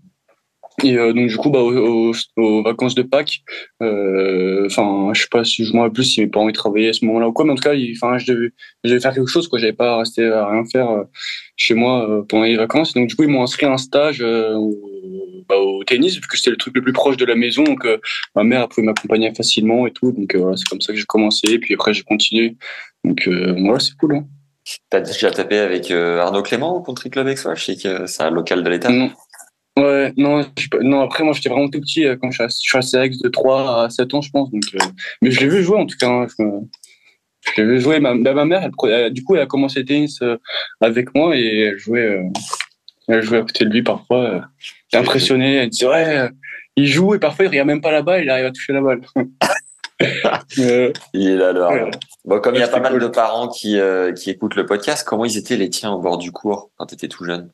Et donc du coup, bah, aux, aux, vacances de Pâques, enfin, je sais pas si je m'en rappelle plus si mes parents y travaillaient à ce moment-là ou quoi, mais en tout cas, enfin, je devais, je devais faire quelque chose, quoi. J'avais pas resté à rien faire chez moi pendant les vacances. Donc du coup, ils m'ont inscrit à un stage bah, au tennis, vu que c'était le truc le plus proche de la maison. Donc, euh, ma mère a pu m'accompagner facilement et tout. Donc, euh, voilà, c'est comme ça que j'ai commencé. Et puis après, j'ai continué. Donc, euh, voilà, c'est cool. Hein. T'as déjà tapé avec Arnaud Clément au Country Club Expo Je sais que c'est un local de l'État. Non. Ouais, non, non, après, moi, j'étais vraiment tout petit quand je suis à CX de 3 à 7 ans, je pense. Donc, mais je l'ai vu jouer, en tout cas. Hein, je, l'ai vu jouer. Ma, ma mère, du coup, elle a commencé le tennis avec moi et elle jouait, elle jouait à côté de lui parfois. T'es impressionné. Elle dit ouais, euh, il joue et parfois il regarde même pas la balle, il arrive à toucher la balle. il est là alors. Bon, comme il y a pas mal de parents qui, euh, qui écoutent le podcast, comment ils étaient les tiens au bord du cours quand tu étais tout jeune?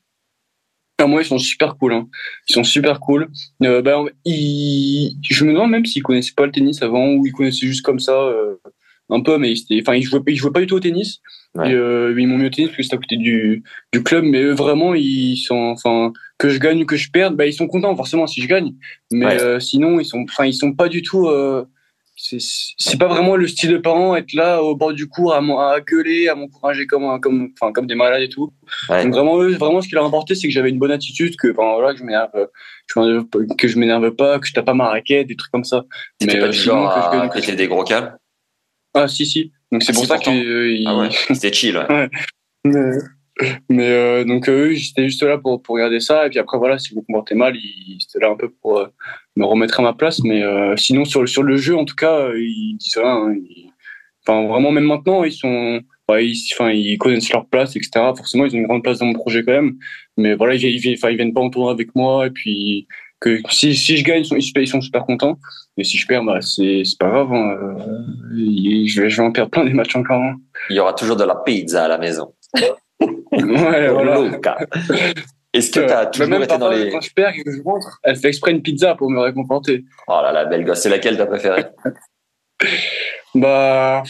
Ah, Moi, ils sont super cool. Hein. Ils sont super cool. Euh, ben, ils... Je me demande même s'ils connaissaient pas le tennis avant ou ils connaissaient juste comme ça euh, un peu, mais ils, enfin, ils jouaient, ils jouaient pas du tout au tennis. Et, euh, ils m'ont mis au tennis parce que c'était à côté du, du club, mais eux, vraiment, ils sont, enfin, que je gagne ou que je perde, bah, ils sont contents forcément si je gagne. Mais euh, sinon, ils sont, enfin, ils sont pas du tout. Euh, c'est pas vraiment le style de parents être là au bord du cours à, à gueuler, à m'encourager comme, comme, enfin, comme des malades et tout. Donc vraiment, vraiment, ce qui leur importait, c'est que j'avais une bonne attitude, que, enfin, voilà, que je m'énerve, que je m'énerve pas, que je tape pas ma raquette, des trucs comme ça. Mais pas du genre à péter des gros câbles? Ah si si. Donc c'est ah, pour ça que euh, ah ouais. c'était chill. Ouais. ouais. Mais euh, donc eux, j'étais juste là pour, pour regarder ça. Et puis après, voilà, si vous comportez mal, ils étaient là un peu pour euh, me remettre à ma place. Mais euh, sinon, sur, sur le jeu, en tout cas, ils disent rien. Hein. enfin, vraiment, même maintenant, ils sont, ils, enfin, ils connaissent leur place, etc. Forcément, ils ont une grande place dans mon projet quand même. Mais voilà, ils, ils, ils viennent pas en tournoi avec moi. Et puis, que si, si je gagne, ils sont, ils sont super contents. Et si je perds, bah, c'est, c'est pas grave. Hein. Je, vais, je vais en perdre plein des matchs encore. Hein. Il y aura toujours de la pizza à la maison. ouais, voilà. Est-ce que tu as toujours même été dans les. Quand je perds que je rentre, elle fait exprès une pizza pour me récompenser. Oh là là, belle gosse. C'est laquelle t'as préférée? Bah.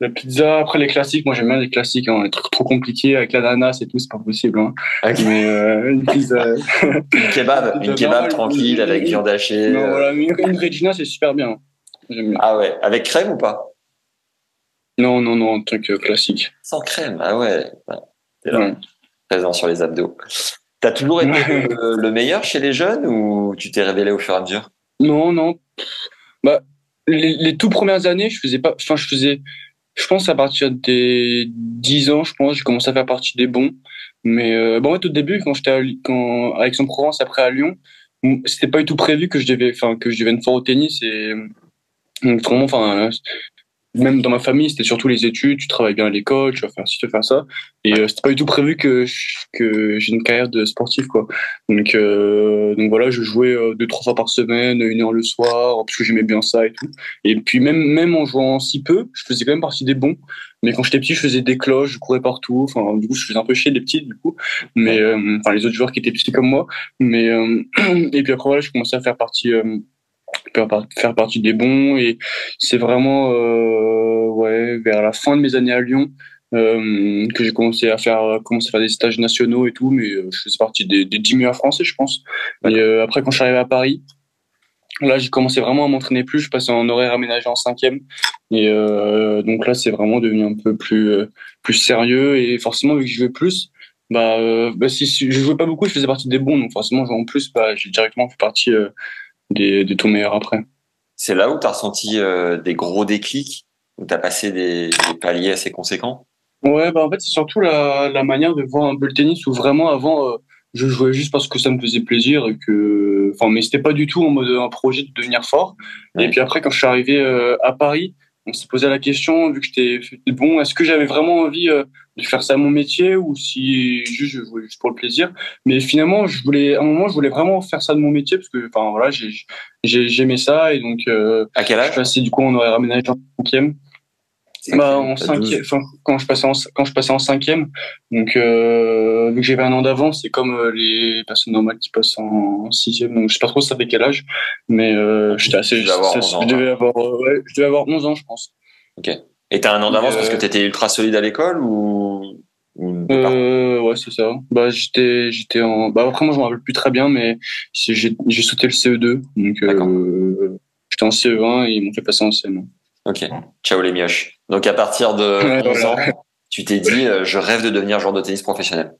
La pizza, après les classiques, moi j'aime bien les classiques, hein, les trucs trop compliqués avec l'ananas et tout, c'est pas possible. Hein. Mais euh, une pizza. une kebab, une kebab tranquille avec viande hachée. Non, voilà, une, une Regina c'est super bien. bien. Ah ouais, avec crème ou pas? Non, non, non, un truc euh, classique. Sans crème, ah ouais. T'es là, présent sur les abdos. T'as toujours été le, meilleur chez les jeunes ou tu t'es révélé au fur et à mesure? Non, non. Bah, les, les tout premières années, je faisais pas. Enfin, je faisais. Je pense à partir des 10 ans, je pense, j'ai commencé à faire partie des bons. Mais euh, bon, en fait, au début, quand j'étais quand, avec son Provence, après à Lyon, c'était pas du tout prévu que je devais, enfin, que je devienne fort au tennis et donc vraiment, enfin, même dans ma famille, c'était surtout les études, tu travailles bien à l'école, tu vas faire ci, tu vas faire ça. Et euh, c'était pas du tout prévu que que j'ai une carrière de sportif quoi. Donc euh, donc voilà, je jouais euh, deux trois fois par semaine, une heure le soir parce que j'aimais bien ça et tout. Et puis même même en jouant si peu, je faisais quand même partie des bons. Mais quand j'étais petit, je faisais des cloches, je courais partout. Enfin, du coup, je faisais un peu chier des petits, du coup. Mais euh, enfin, les autres joueurs qui étaient petits comme moi. Mais et puis après voilà, je commençais à faire partie faire partie des bons et c'est vraiment euh, ouais vers la fin de mes années à Lyon euh, que j'ai commencé à faire commencé à faire des stages nationaux et tout mais euh, je faisais partie des, des 10 meilleurs français je pense. Et après quand je suis arrivé à Paris là j'ai commencé vraiment à m'entraîner plus. Je passais en horaire aménagé en cinquième. Et donc là c'est vraiment devenu un peu plus plus sérieux. Et forcément vu que je jouais plus bah, bah si, si, je jouais pas beaucoup je faisais partie des bons. Donc forcément jouant plus bah j'ai directement fait partie des, des tout meilleurs après. C'est là où tu as ressenti euh, des gros déclics, où tu as passé des, des, paliers assez conséquents? Ouais, bah en fait, c'est surtout la, la, manière de voir un peu le tennis où vraiment avant, euh, je jouais juste parce que ça me faisait plaisir et que. Enfin, mais c'était pas du tout en mode un projet de devenir fort. Et puis après, quand je suis arrivé euh, à Paris, on s'est posé la question, vu que j'étais bon, est-ce que j'avais vraiment envie de faire ça mon métier ou si juste je voulais juste pour le plaisir. Mais finalement je voulais à un moment je voulais vraiment faire ça de mon métier parce que enfin voilà j'ai j'aimais ça et donc euh, à quel âge? je passais du coup on aurait ramené en cinquième. Bah en cinquième enfin quand je passais en quand je passais en cinquième. Donc euh, donc j'avais un an d'avance c'est comme euh, les personnes normales qui passent en, sixième. Donc je sais pas trop ça fait quel âge mais euh, j'étais assez je, je devais avoir je devais avoir 11 ans je pense. Ok et t'as un an d'avance parce que t'étais ultra solide à l'école ou, euh, ouais c'est ça. Bah j'étais j'étais en bah après moi je m'en rappelle plus très bien mais j'ai j'ai sauté le CE2 donc euh, j'étais en CE1 et ils m'ont fait passer en CM1 ok. Ciao les mioches. Donc à partir de 11 ans tu t'es dit euh, je rêve de devenir joueur de tennis professionnel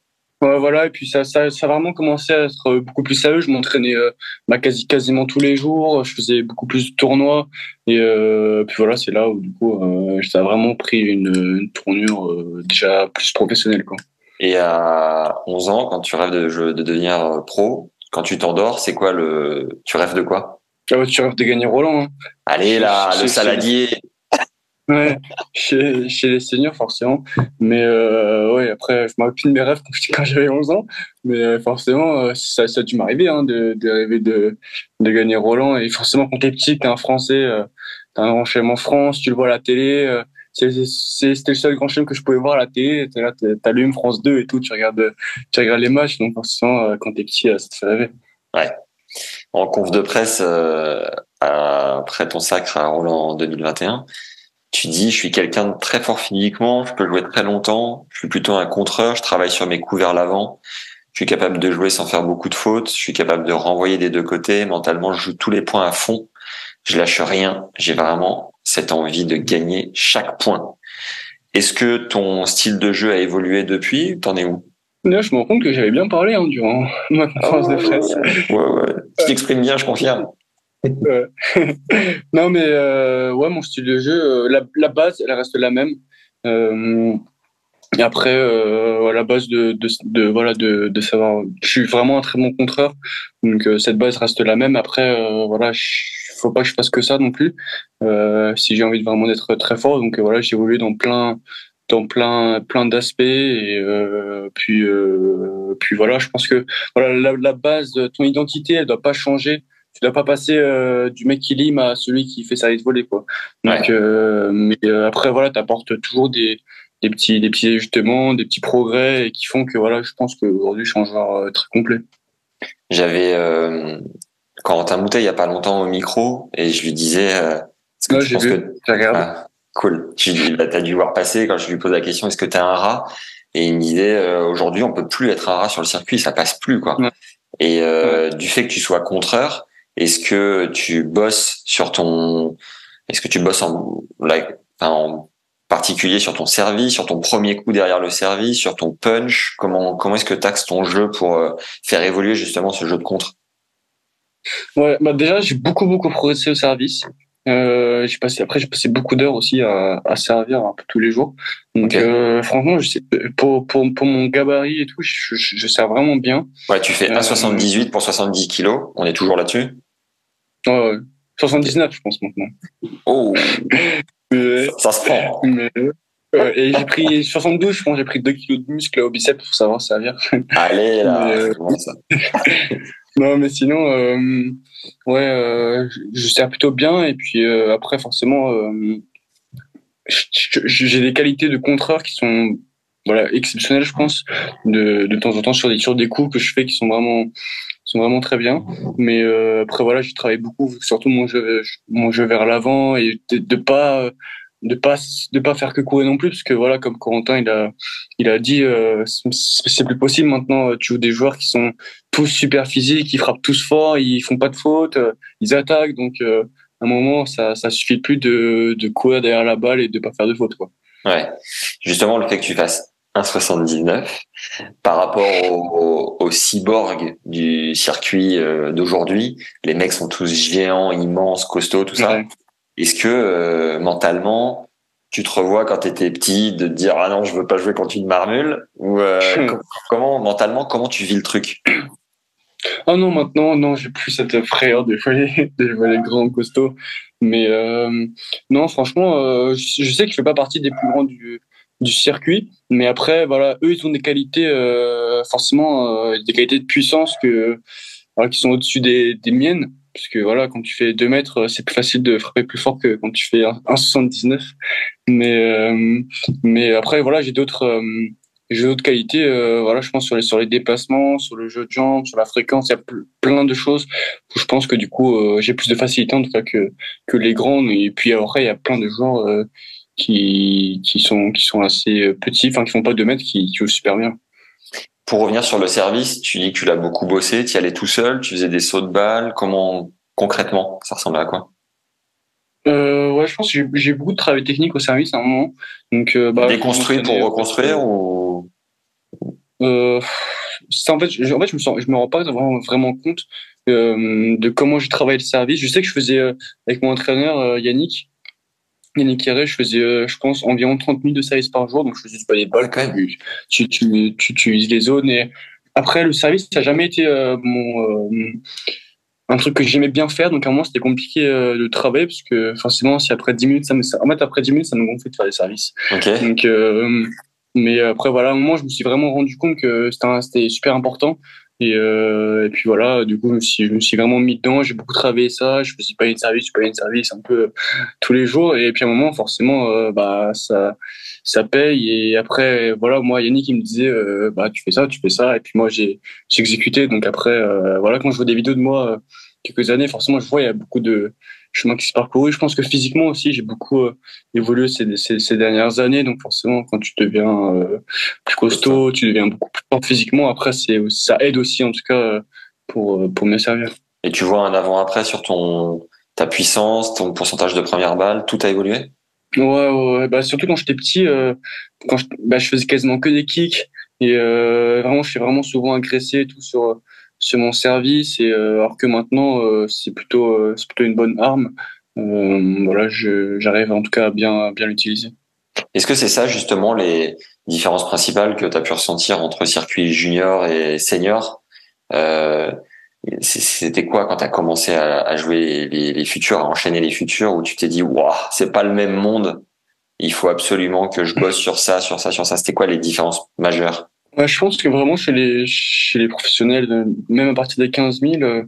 voilà, et puis ça, ça, ça a vraiment commencé à être beaucoup plus sérieux. Je m'entraînais euh, bah, quasi, quasiment tous les jours. Je faisais beaucoup plus de tournois. Et euh, puis voilà, c'est là où du coup, euh, ça a vraiment pris une, une tournure euh, déjà plus professionnelle. Quoi. Et à 11 ans, quand tu rêves de, de devenir pro, quand tu t'endors, c'est quoi le... Tu rêves de quoi? Ah Tu rêves de gagner Roland. Hein. Allez là, le saladier ouais, chez, chez les seniors forcément. Mais euh, ouais, après, je me rappelle de mes rêves quand j'avais 11 ans. Mais euh, forcément, euh, ça, ça a dû m'arriver hein, de, de rêver de, de gagner Roland. Et forcément, quand t'es petit, t'es un Français, euh, t'as un grand chelem en France, tu le vois à la télé. Euh, c'était le seul grand chelem que je pouvais voir à la télé. T'es là, t'allumes France 2 et tout, tu regardes, tu regardes les matchs. Donc forcément, quand t'es petit, ça te fait rêver. Ouais. En conf de presse, après ton sacre à Roland en 2021, tu dis, je suis quelqu'un de très fort physiquement, je peux jouer très longtemps, je suis plutôt un contreur, je travaille sur mes coups vers l'avant. je suis capable de jouer sans faire beaucoup de fautes, je suis capable de renvoyer des deux côtés, mentalement je joue tous les points à fond, je lâche rien, j'ai vraiment cette envie de gagner chaque point. Est-ce que ton style de jeu a évolué depuis? T'en es où? Là, je me rends compte que j'avais bien parlé hein, durant ma conférence de presse. Ouais, ouais. Tu t'exprimes bien, je confirme. non, mais euh, ouais, mon style de jeu, euh, la, base, elle reste la même. Euh, et après, euh, à la base de, de, de, voilà, de, de savoir, je suis vraiment un très bon contreur, donc euh, cette base reste la même. Après, euh, voilà, faut pas que je fasse que ça non plus. Euh, si j'ai envie de vraiment d'être très fort, donc voilà, j'ai évolué dans plein, dans plein, plein d'aspects. Et puis, puis voilà, je pense que voilà, la, base, ton identité, elle doit pas changer. Tu dois pas passer du mec qui lime à celui qui fait sa de voler, quoi. Donc, ouais. mais après, voilà, t'apportes toujours des des petits, des petits ajustements, des petits progrès et qui font que voilà, je pense qu'aujourd'hui, je suis un joueur très complet. J'avais euh, Corentin Moutet il y a pas longtemps au micro et je lui disais euh, est-ce que tu penses vu, que ah, cool tu bah, as dû voir passer quand je lui pose la question est-ce que tu es un rat? Et il me disait euh, aujourd'hui on peut plus être un rat sur le circuit ça passe plus quoi ouais. et euh, ouais. du fait que tu sois contreur est-ce que tu bosses sur ton est-ce que tu bosses en, like, en particulier sur ton service, sur ton premier coup derrière le service, sur ton punch? Comment comment est-ce que tu axes ton jeu pour euh, faire évoluer justement ce jeu de contre? Ouais, bah déjà j'ai beaucoup beaucoup progressé au service. Euh, j'ai passé après j'ai passé beaucoup d'heures aussi à, à, servir un peu tous les jours. Donc okay. euh, franchement, je sais, pour, pour pour mon gabarit et tout, je, je, je sers vraiment bien. Ouais, tu fais 1,78 pour 70 kilos. On est toujours là-dessus? Ouais. 79 je pense maintenant. Oh. Mais, ça se prend. Mais, euh, et j'ai pris 72, je pense, j'ai pris 2 kilos de muscle au biceps pour savoir servir. Allez, là, mais, euh, bon, ça. non, mais sinon, euh, ouais, euh, je sers plutôt bien. Et puis après, forcément, j'ai des qualités de contreur qui sont voilà exceptionnelles, je pense, de, de temps en temps sur des, sur des coups que je fais qui sont vraiment sont vraiment très bien. Mais euh, après voilà, j'ai travaillé beaucoup, surtout mon jeu, mon jeu vers l'avant et de, de pas de pas de pas faire que courir non plus parce que voilà comme Corentin il a il a dit euh, c'est plus possible maintenant tu joues des joueurs qui sont tous super physiques ils frappent tous fort ils font pas de fautes ils attaquent. Donc euh, à un moment ça ça suffit plus de de courir derrière la balle et de pas faire de fautes quoi. Ouais. Justement le fait que tu fasses 1,79 par rapport au, au, au, cyborg du circuit euh, d'aujourd'hui. Les mecs sont tous géants, immenses, costauds, tout ça. Ouais. Est-ce que euh, mentalement, tu te revois quand tu étais petit de te dire ah non je veux pas jouer contre une marmule ou euh, comment mentalement comment tu vis le truc? Ah non maintenant non j'ai plus cette frayeur de jouer de grands costauds mais non franchement je, je sais que je fais pas partie des plus grands du du circuit. Mais après, voilà, eux, ils ont des qualités, euh, forcément, euh, des qualités de puissance que, voilà, qui sont au-dessus des, des miennes. Parce que voilà, quand tu fais 2 mètres, c'est plus facile de frapper plus fort que quand tu fais 1,79. Mais, euh, mais après, voilà, j'ai d'autres, euh, j'ai d'autres qualités. Euh, voilà, je pense sur les, sur les déplacements, sur le jeu de jambes, sur la fréquence, il y a plein de choses où je pense que du coup, euh, j'ai plus de facilité en tout cas que, que les grands. Et puis après, il y a plein de joueurs qui, qui, sont, qui sont assez petits, enfin qui font pas de mètres, qui, qui jouent super bien. Pour revenir sur le service, tu dis que tu l'as beaucoup bossé, tu y allais tout seul, tu faisais des sauts de balles, comment concrètement ça ressemblait à quoi? Euh, ouais, je pense que j'ai beaucoup de travail technique au service à un moment. Donc, euh, bah, Déconstruire pour reconstruire ou? Euh, en fait, je, en fait, je me sens, je me rends pas vraiment, vraiment compte euh, de comment je travaillais le service. Je sais que je faisais euh, avec mon entraîneur euh, Yannick, Yannick Kéré, je faisais, euh, je pense, environ 30 minutes de service par jour, donc je faisais pas des balles quand même. Tu, tu, tu, tu utilises les zones et après le service, ça n'a jamais été euh, mon euh, un truc que j'aimais bien faire, donc à un moment c'était compliqué euh, de travailler parce que forcément, si après 10 minutes, ça me, en fait après 10 minutes, ça me gonflait de faire des services. Okay. Donc, euh, mais après voilà, à un moment, je me suis vraiment rendu compte que c'était super important et, euh, et, puis voilà, du coup, je me suis, je me suis vraiment mis dedans. J'ai beaucoup travaillé ça. Je faisais pas une service, je pas une service un peu tous les jours. Et puis à un moment, forcément, euh, bah ça, ça paye. Et après, voilà, moi, Yannick, il me disait, euh, bah tu fais ça, tu fais ça. Et puis moi, j'ai, exécuté. Donc après, euh, voilà, quand je vois des vidéos de moi quelques années, forcément, je vois, il y a beaucoup de chemin qui se parcouru. Je pense que physiquement aussi, j'ai beaucoup euh, évolué ces, ces, ces, dernières années. Donc forcément, quand tu deviens euh, plus costaud, tu deviens beaucoup plus fort physiquement. Après, c'est ça aide aussi, en tout cas, pour, pour me servir. Et tu vois un avant-après sur ton ta puissance, ton pourcentage de première balle, tout a évolué? Ouais, ouais, bah surtout quand j'étais petit, euh, quand je, bah, je faisais quasiment que des kicks et euh, vraiment, je suis vraiment souvent agressé tout sur sur mon service et euh, alors que maintenant euh, c'est plutôt euh, c'est plutôt une bonne arme. voilà, j'arrive en tout cas à bien bien l'utiliser. Est-ce que c'est ça justement les différences principales que tu as pu ressentir entre circuit junior et senior? C'était quoi quand tu as commencé à, jouer les, futurs, à enchaîner les futurs, où tu t'es dit, waouh, c'est pas le même monde, il faut absolument que je bosse sur ça, sur ça, sur ça? C'était quoi les différences majeures? Ouais, je pense que vraiment chez les chez les professionnels, même à partir des 15 000, euh,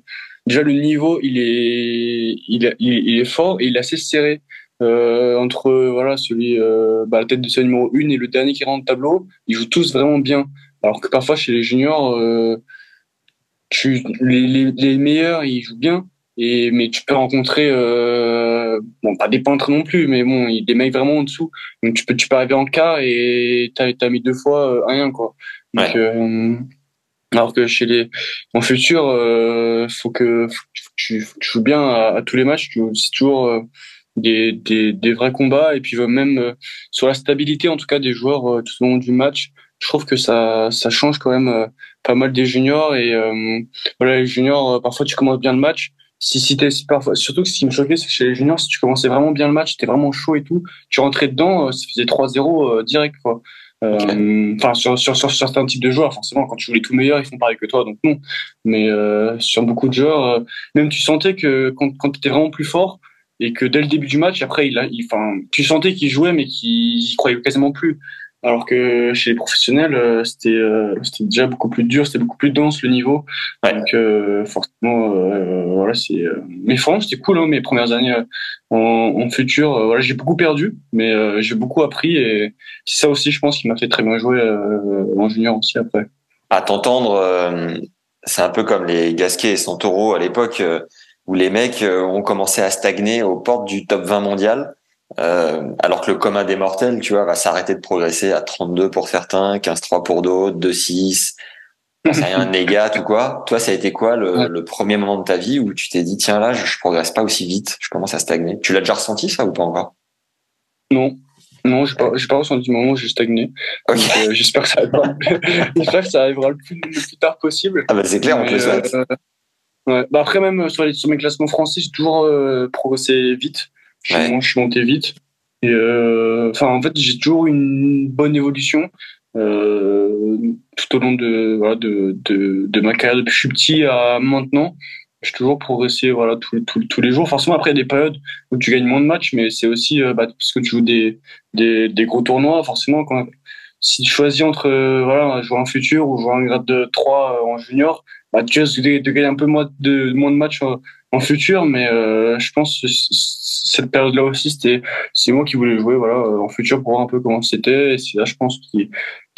déjà le niveau il est il, il, est fort et il est assez serré euh, entre voilà celui euh, bah, la tête de série numéro 1 et le dernier qui rentre au tableau. Ils jouent tous vraiment bien. Alors que parfois chez les juniors, euh, tu, les, meilleurs ils jouent bien, et mais tu peux rencontrer bon pas des peintres non plus mais bon des mecs vraiment en dessous donc tu peux tu peux arriver en cas et t'as as mis deux fois rien quoi donc euh, alors que chez les en futur euh, faut que, faut que tu, faut que tu joues bien à, à, tous les matchs c'est toujours euh, des, des, des vrais combats et puis même sur la stabilité en tout cas des joueurs tout au long du match je trouve que ça ça change quand même pas mal des juniors et voilà les juniors parfois tu commences bien le match si, si t'es parfois, surtout que ce qui me choquait, c'est chez les juniors, si tu commençais vraiment bien le match, t'es vraiment chaud et tout, tu rentrais dedans, ça faisait 3-0 euh, direct, quoi. Euh, enfin, sur, sur, sur, certains types de joueurs, forcément, quand tu joues les tout meilleurs, ils font pareil que toi, donc non. Mais euh, sur beaucoup de joueurs, même tu sentais que quand, quand tu étais vraiment plus fort et que dès le début du match, après, il a, enfin, tu sentais qu'il jouait, mais qu'il croyait quasiment plus. Alors que chez les professionnels, euh, c'était euh, c'était déjà beaucoup plus dur, c'était beaucoup plus dense le niveau. Donc euh, forcément, voilà, c'est. Mais franchement, c'était cool. Hein, mes premières années en, en futur, voilà, j'ai beaucoup perdu, mais j'ai beaucoup appris et c'est ça aussi, je pense, qui m'a fait très bien jouer en junior aussi après. À t'entendre, c'est un peu comme les Gasquet et Santoro à l'époque où les mecs ont commencé à stagner aux portes du top 20 mondial. Euh, alors que le commun des mortels, tu vois, va s'arrêter de progresser à 32 pour certains, 15-3 pour d'autres, 2-6, c'est rien, négat ou quoi. Toi, ça a été quoi le, le, premier moment de ta vie où tu t'es dit, tiens là, je, je, progresse pas aussi vite, je commence à stagner? Tu l'as déjà ressenti ça ou pas encore? Non. Non, j'ai pas, j'ai pas ressenti le moment où j'ai stagné. Okay. Euh, j'espère que ça arrivera, j'espère que ça arrivera le plus, le plus tard possible. Ah bah c'est clair, on peut souhaite. Euh, ouais. Bah après même sur, les, sur mes classements français, j'ai toujours euh, progressé vite. Je, je suis monté vite. Et euh, enfin, en fait, j'ai toujours une bonne évolution euh, tout au long de, voilà, de, de, de, ma carrière depuis que je suis petit à maintenant. Je suis toujours progressé voilà, tous, tous, tous les jours. Forcément, après, il y a des périodes où tu gagnes moins de matchs, mais c'est aussi euh, bah, parce que tu joues des, des, des gros tournois. Forcément, quand, si tu choisis entre euh, voilà, jouer en futur ou jouer un grade de 3 en junior, bah, tu risques de, de, gagner un peu moins de, moins de matchs en futur, mais euh, je pense que cette période-là aussi, c'était c'est moi qui voulais jouer voilà en futur pour voir un peu comment c'était. Et c'est là, je pense, qui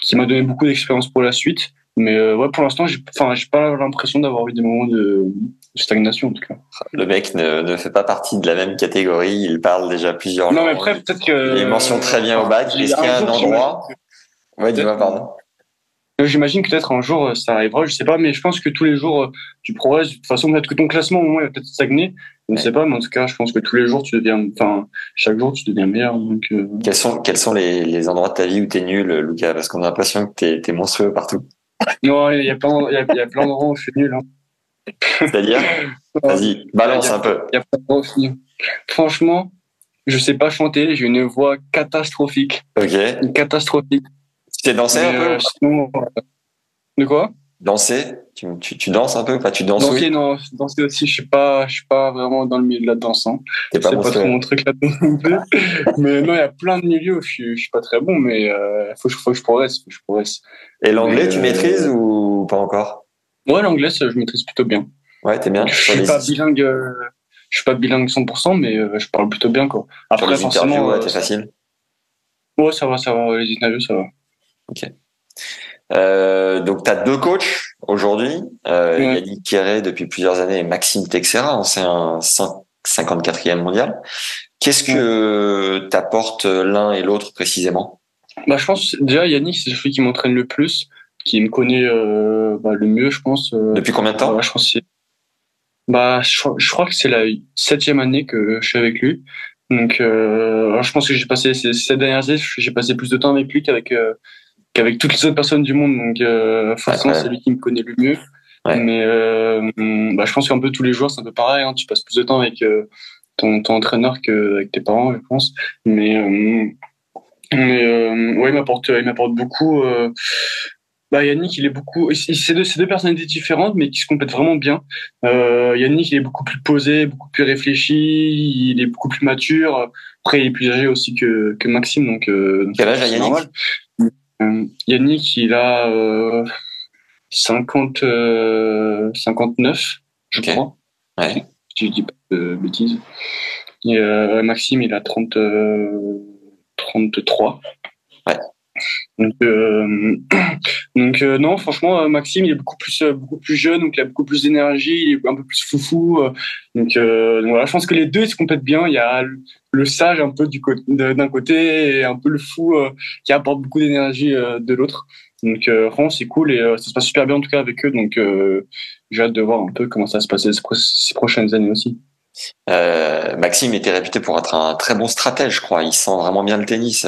qui m'a donné beaucoup d'expérience pour la suite. Mais euh, ouais, pour l'instant, j'ai enfin j'ai pas l'impression d'avoir eu des moments de, stagnation en tout cas. Le mec ne, ne fait pas partie de la même catégorie. Il parle déjà plusieurs. Non, mais après peut-être que. Il mentionne très bien au bac. Est-ce qu'il y a un endroit Ouais, dis-moi, pardon. J'imagine que peut-être un jour ça arrivera, je sais pas, mais je pense que tous les jours tu progresses. De toute façon, peut-être que ton classement au moins il va peut-être stagner. Je ne sais pas, mais en tout cas, je pense que tous les jours tu deviens, enfin, chaque jour tu deviens meilleur. Donc, euh... quels sont quels sont les, les endroits de ta vie où t'es nul, Lucas? Parce qu'on a l'impression que t'es es monstrueux partout. Non, il y a plein, il y a, il y a plein d'endroits où je suis nul. Hein. C'est-à-dire? Vas-y, balance un peu. Il y a plein d'endroits où Franchement, je sais pas chanter. J'ai une voix catastrophique. Ok. Catastrophique. Tu sais danser un peu sinon, De quoi? Danser? Tu, tu, tu, danses un peu Enfin, tu danses Danser, oui? non. Danser aussi, je suis pas, je suis pas vraiment dans le milieu de la danse. Hein. C'est pas, pas trop mon truc là-dedans mais non, il y a plein de milieux où je je suis pas très bon, mais euh, faut, faut que je progresse. Faut que je progresse. Et l'anglais, tu euh... maîtrises ou pas encore? Ouais, l'anglais, je maîtrise plutôt bien. Ouais, t'es bien. Je suis pas bilingue. Euh, je suis pas bilingue 100%, mais euh, je parle plutôt bien quoi. Après, les forcément, ouais, t'es facile. Ouais, ça va, ça va. Les interviews, ça va. Ok. Euh, donc, tu as deux coachs aujourd'hui. Euh, Yannick Kéré depuis plusieurs années et Maxime Texera, ancien 54e mondial. Qu'est-ce que t'apporte l'un et l'autre précisément? Bah, Je pense déjà Yannick, c'est celui qui m'entraîne le plus, qui me connaît euh, bah, le mieux, je pense. Depuis combien de temps? Je pense bah, je, crois que c'est la septième année que je suis avec lui. Donc, je pense que j'ai passé ces sept dernières années, j'ai passé plus de temps avec lui qu'avec qu'avec toutes les autres personnes du monde. Donc, euh, forcément, c'est lui qui me connaît le mieux. Mais euh, bah, je pense qu'un peu tous les jours, c'est un peu pareil. Hein. Tu passes plus de temps avec euh, ton, ton entraîneur qu'avec tes parents, je pense. Mais, euh, mais ouais, il m'apporte, il m'apporte beaucoup. Bah, Yannick, il est beaucoup. C'est deux, deux personnalités différentes, mais qui se complètent vraiment bien. Yannick, il est beaucoup plus posé, beaucoup plus réfléchi, il est beaucoup plus mature. Après, il est plus âgé aussi que, que Maxime, donc. Quel âge a Yannick? Yannick, il a euh, 50, 59, je crois. Ouais. Si je dis pas de bêtises. Et euh, Maxime, il a 30, 33. Donc, euh, donc euh, non, franchement, euh, Maxime, il est beaucoup plus, beaucoup plus jeune, donc il a beaucoup plus d'énergie, il est un peu plus foufou. donc, voilà, je pense que les deux ils se complètent bien. Il y a le sage un peu du d'un côté et un peu le fou qui apporte beaucoup d'énergie de l'autre. Donc franchement, c'est cool et ça se passe super bien en tout cas avec eux. Donc j'ai hâte de voir un peu comment ça va se passer ces, prochaines années aussi. Maxime était réputé pour être un très bon stratège, je crois. Il sent vraiment bien le tennis.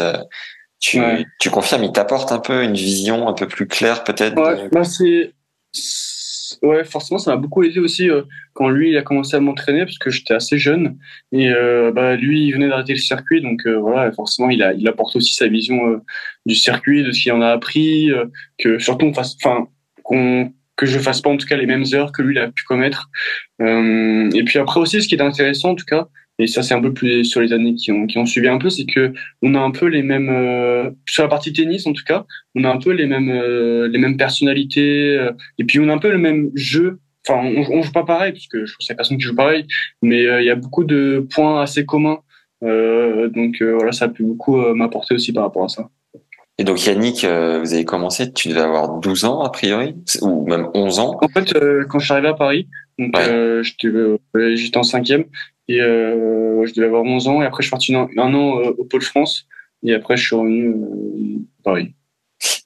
Tu, tu confirmes, il t'apporte un peu une vision un peu plus claire peut-être Ouais, bah c'est... Ouais, forcément, ça m'a beaucoup aidé aussi euh, quand lui il a commencé à m'entraîner parce que j'étais assez jeune. Et euh, bah lui il venait d'arrêter le circuit donc euh, voilà forcément il a il apporte aussi sa vision du circuit de ce qu'il en a appris que surtout on fasse enfin qu'on que je fasse pas en tout cas les mêmes heures que lui il a pu commettre. Et puis après aussi ce qui est intéressant en tout cas et ça c'est un peu plus sur les années qui ont qui ont suivi un peu c'est que on a un peu les mêmes euh, sur la partie tennis en tout cas on a un peu les mêmes euh, les mêmes personnalités euh, et puis on a un peu le même jeu. Enfin on, on joue pas pareil parce que je trouve a personne qui joue pareil mais il y a beaucoup de points assez communs donc voilà ça a pu beaucoup m'apporter aussi par rapport à ça. Et donc Yannick, vous avez commencé, tu devais avoir 12 ans a priori, ou même 11 ans. En fait, quand je suis arrivé à Paris, donc j'étais en cinquième, et euh, je devais avoir 11 ans. Et après, je suis parti un, an euh, au Pôle France. Et après, je suis revenu euh, Paris.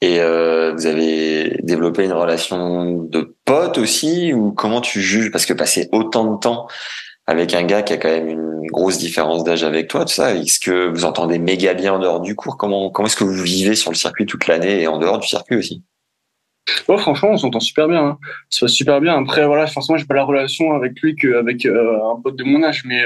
Et vous avez développé une relation de pote aussi? Ou comment tu juges? Parce que passer autant de temps avec un gars qui a quand même une grosse différence d'âge avec toi, tout ça, est-ce que vous entendez méga bien en dehors du cours? Comment comment est-ce que vous vivez sur le circuit toute l'année et en dehors du circuit aussi? Oh, franchement, on s'entend super bien. Hein. Ça va super bien. Après, voilà, forcément, j'ai pas la relation avec lui qu'avec euh, un pote de mon âge, mais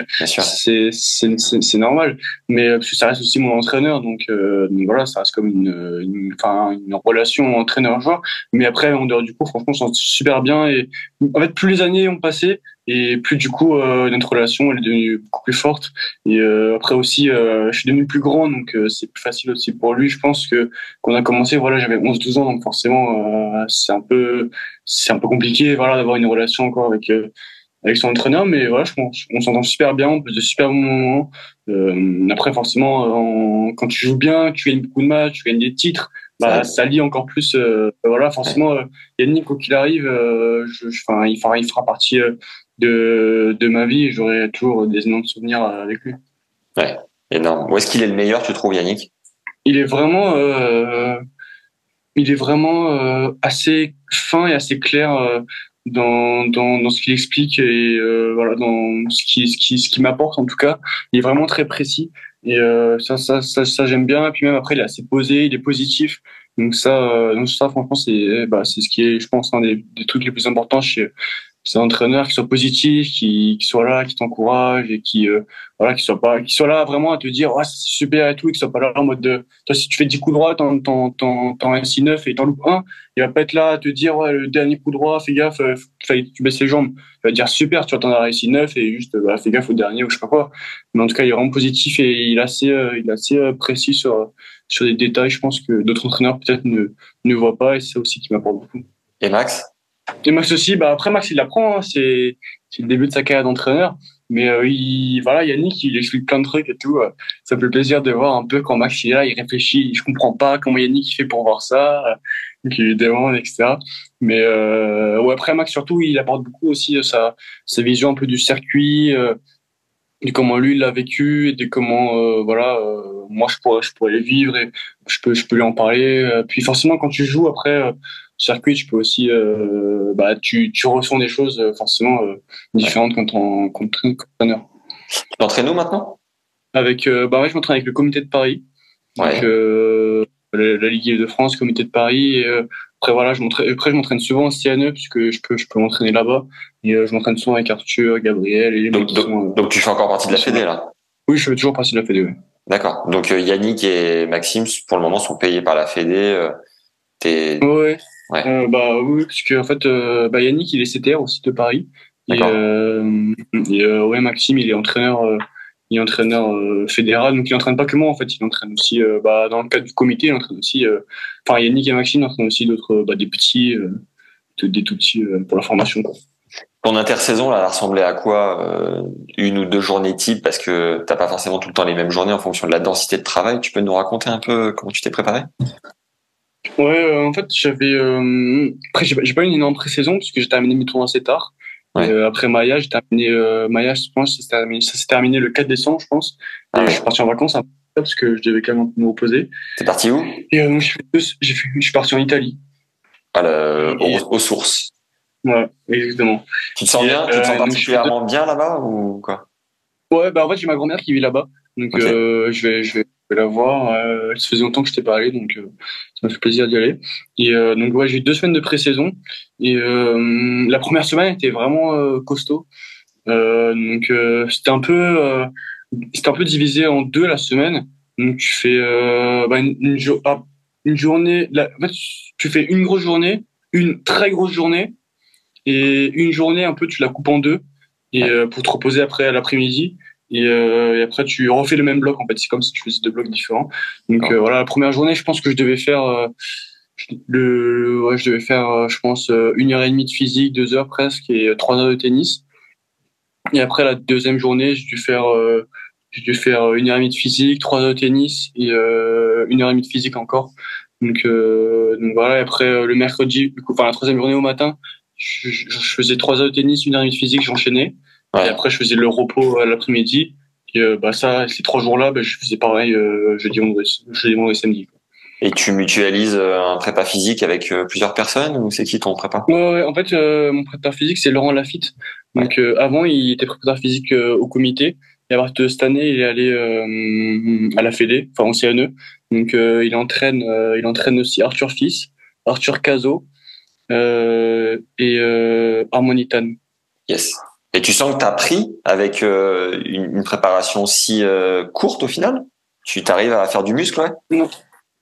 c'est normal. Mais euh, parce que ça reste aussi mon entraîneur, donc, euh, donc voilà, ça reste comme une une, enfin, une relation entraîneur-joueur. Mais après, en dehors du coup, franchement, on s'entend super bien. Et en fait, plus les années ont passé, et plus du coup euh, notre relation elle est devenue beaucoup plus forte. Et euh, après aussi euh, je suis devenu plus grand donc euh, c'est plus facile aussi pour lui. Je pense que quand on a commencé voilà j'avais 11 12 ans donc forcément euh, c'est un peu c'est un peu compliqué voilà d'avoir une relation encore avec avec son entraîneur. Mais voilà je pense on s'entend super bien on peut de super bons moments. Après forcément quand tu joues bien tu gagnes beaucoup de matchs tu gagnes des titres bah, ça lie encore plus. voilà, forcément, Yannick, quoi qu'il arrive, je, enfin, il fera, il fera partie de, de ma vie et j'aurai toujours des énormes souvenirs avec lui. Ouais, énorme. Où est-ce qu'il est le meilleur, tu trouves, Yannick? Il est vraiment, euh, il est vraiment euh, assez fin et assez clair euh, dans, dans, dans ce qu'il explique et euh, voilà dans ce qui ce qui ce qui m'apporte en tout cas. Il est vraiment très précis et euh, ça ça ça, ça j'aime bien. Et puis même après, il est assez posé, il est positif. Donc ça, donc ça franchement, c'est bah, c'est ce qui est, je pense, un des, des trucs les plus importants chez c'est un entraîneur qui soit positif, qui, qui soit là, qui t'encourage et qui euh, voilà, qui soit pas, qui soit là vraiment à te dire ouais, c'est super et tout, et qui soit pas là en mode de toi si tu fais 10 coups droits, t'en t'en t'en t'en un 6 9 et t'en loupes un, il va pas être là à te dire ouais le dernier coup droit, fais gaffe, euh, tu baisses les jambes. Il va dire super, tu vas t'en as réussi 9 et juste bah, fais gaffe au dernier ou je sais pas quoi. Mais en tout cas, il est vraiment positif et il est assez euh, il est assez précis sur sur des détails, je pense que d'autres entraîneurs peut-être ne ne voient pas et c'est aussi qui m'apporte beaucoup. Et Max? Et Max aussi, bah après Max il apprend, hein, c'est le début de sa carrière d'entraîneur. Mais euh, il, voilà, Yannick, il explique plein de trucs et tout. Ça me fait plaisir de voir un peu quand Max est là, il réfléchit. Je comprends pas comment Yannick fait pour voir ça, donc il demande, etc. Mais euh, ouais, après Max surtout, il apporte beaucoup aussi sa sa vision un peu du circuit, euh, de comment lui il l'a vécu et de comment euh, voilà euh, moi je pourrais je pourrais les vivre et je peux je peux lui en parler. Puis forcément quand tu joues après circuit, tu peux aussi, euh, bah, tu, tu ressens des choses euh, forcément euh, différentes quand on quand entraîneur. Tu t'entraînes où maintenant? Avec, bah ouais, je m'entraîne avec le Comité de Paris, ouais. la, Ligue de France, Comité de Paris. Et, après voilà, je m'entraîne, après je m'entraîne souvent en CNE puisque je peux je peux m'entraîner là-bas. Et je m'entraîne souvent avec Arthur, Gabriel et donc, donc, donc, tu fais encore partie de la Fédé là? Oui, je fais toujours partie de la Fédé. Oui. D'accord. Donc Yannick et Maxime pour le moment sont payés par la Fédé. T'es... Ouais. Ouais. Euh, bah oui, parce que en fait, euh, bah, Yannick, il est CTR aussi de Paris. Et, euh, et euh, ouais, Maxime, il est entraîneur, il est entraîneur fédéral, donc il entraîne pas que moi en fait, il entraîne aussi, bah, dans le cadre du comité, il entraîne aussi, enfin Yannick et Maxime entraînent aussi d'autres, bah, des petits, des tout petits pour la formation. Quoi. Ton intersaison, là, elle ressemblait à quoi Une ou deux journées type? Parce que t'as pas forcément tout le temps les mêmes journées en fonction de la densité de travail. Tu peux nous raconter un peu comment tu t'es préparé? Ouais, euh, en fait, j'avais. Euh... Après, j'ai pas eu une énorme pré-saison parce que j'ai terminé mes tours assez tard. Euh, après Maya, j'ai terminé Maya, je pense, ça s'est terminé, le 4 décembre, je pense. Ah je suis parti en vacances parce que je devais quand même me reposer. T'es parti où? Et je suis parti en Italie. À la, aux, sources. Ouais, exactement. Tu te sens bien Tu te sens particulièrement bien là-bas ou quoi? Ouais, bah en fait, j'ai ma grand-mère qui vit là-bas. Donc, je vais, je vais, vais la voir. Euh, ça faisait longtemps que je t'ai pas allé, donc euh, ça m'a fait plaisir d'y aller. Et euh, donc ouais, j'ai eu deux semaines de pré-saison. Et euh, la première semaine était vraiment costaud. donc c'était un peu, c'était un peu divisé en deux la semaine. Donc tu fais bah, une, une, ah, une, journée. La, en fait, tu fais une grosse journée, une très grosse journée, et une journée un peu tu la coupes en deux et pour te reposer après à l'après-midi. Et, euh, et, après tu refais le même bloc en fait. C'est comme si tu faisais deux blocs différents. Donc euh, voilà la première journée je pense que je devais faire euh, le ouais, je devais faire euh, je pense une heure et demie de physique deux heures presque et trois heures de tennis. Et après la deuxième journée j'ai dû faire j'ai dû faire une heure et demie de physique trois heures de tennis et une heure et demie de physique encore. Donc donc voilà. Et après le mercredi enfin la troisième journée au matin je, je faisais trois heures de tennis une heure et demie de physique j'enchaînais et après, je faisais le repos à l'après-midi. Et euh, bah ça, ces trois jours-là, bah, je faisais pareil euh, jeudi, vendredi, jeudi, vendredi, samedi. Et tu mutualises euh, un prépa physique avec euh, plusieurs personnes ou c'est qui ton prépa? Ouais, en fait, mon prépa physique c'est Laurent Lafitte. Donc avant, il était préparateur physique au comité. Et à partir de cette année, il est allé à la Fédé, enfin au CNE. Donc il entraîne, il entraîne aussi Arthur Fils, Arthur Cazot et Harmonitan. Yes. Et tu sens que tu as pris avec euh, une, préparation si euh, courte au final? Tu t'arrives à faire du muscle, ouais?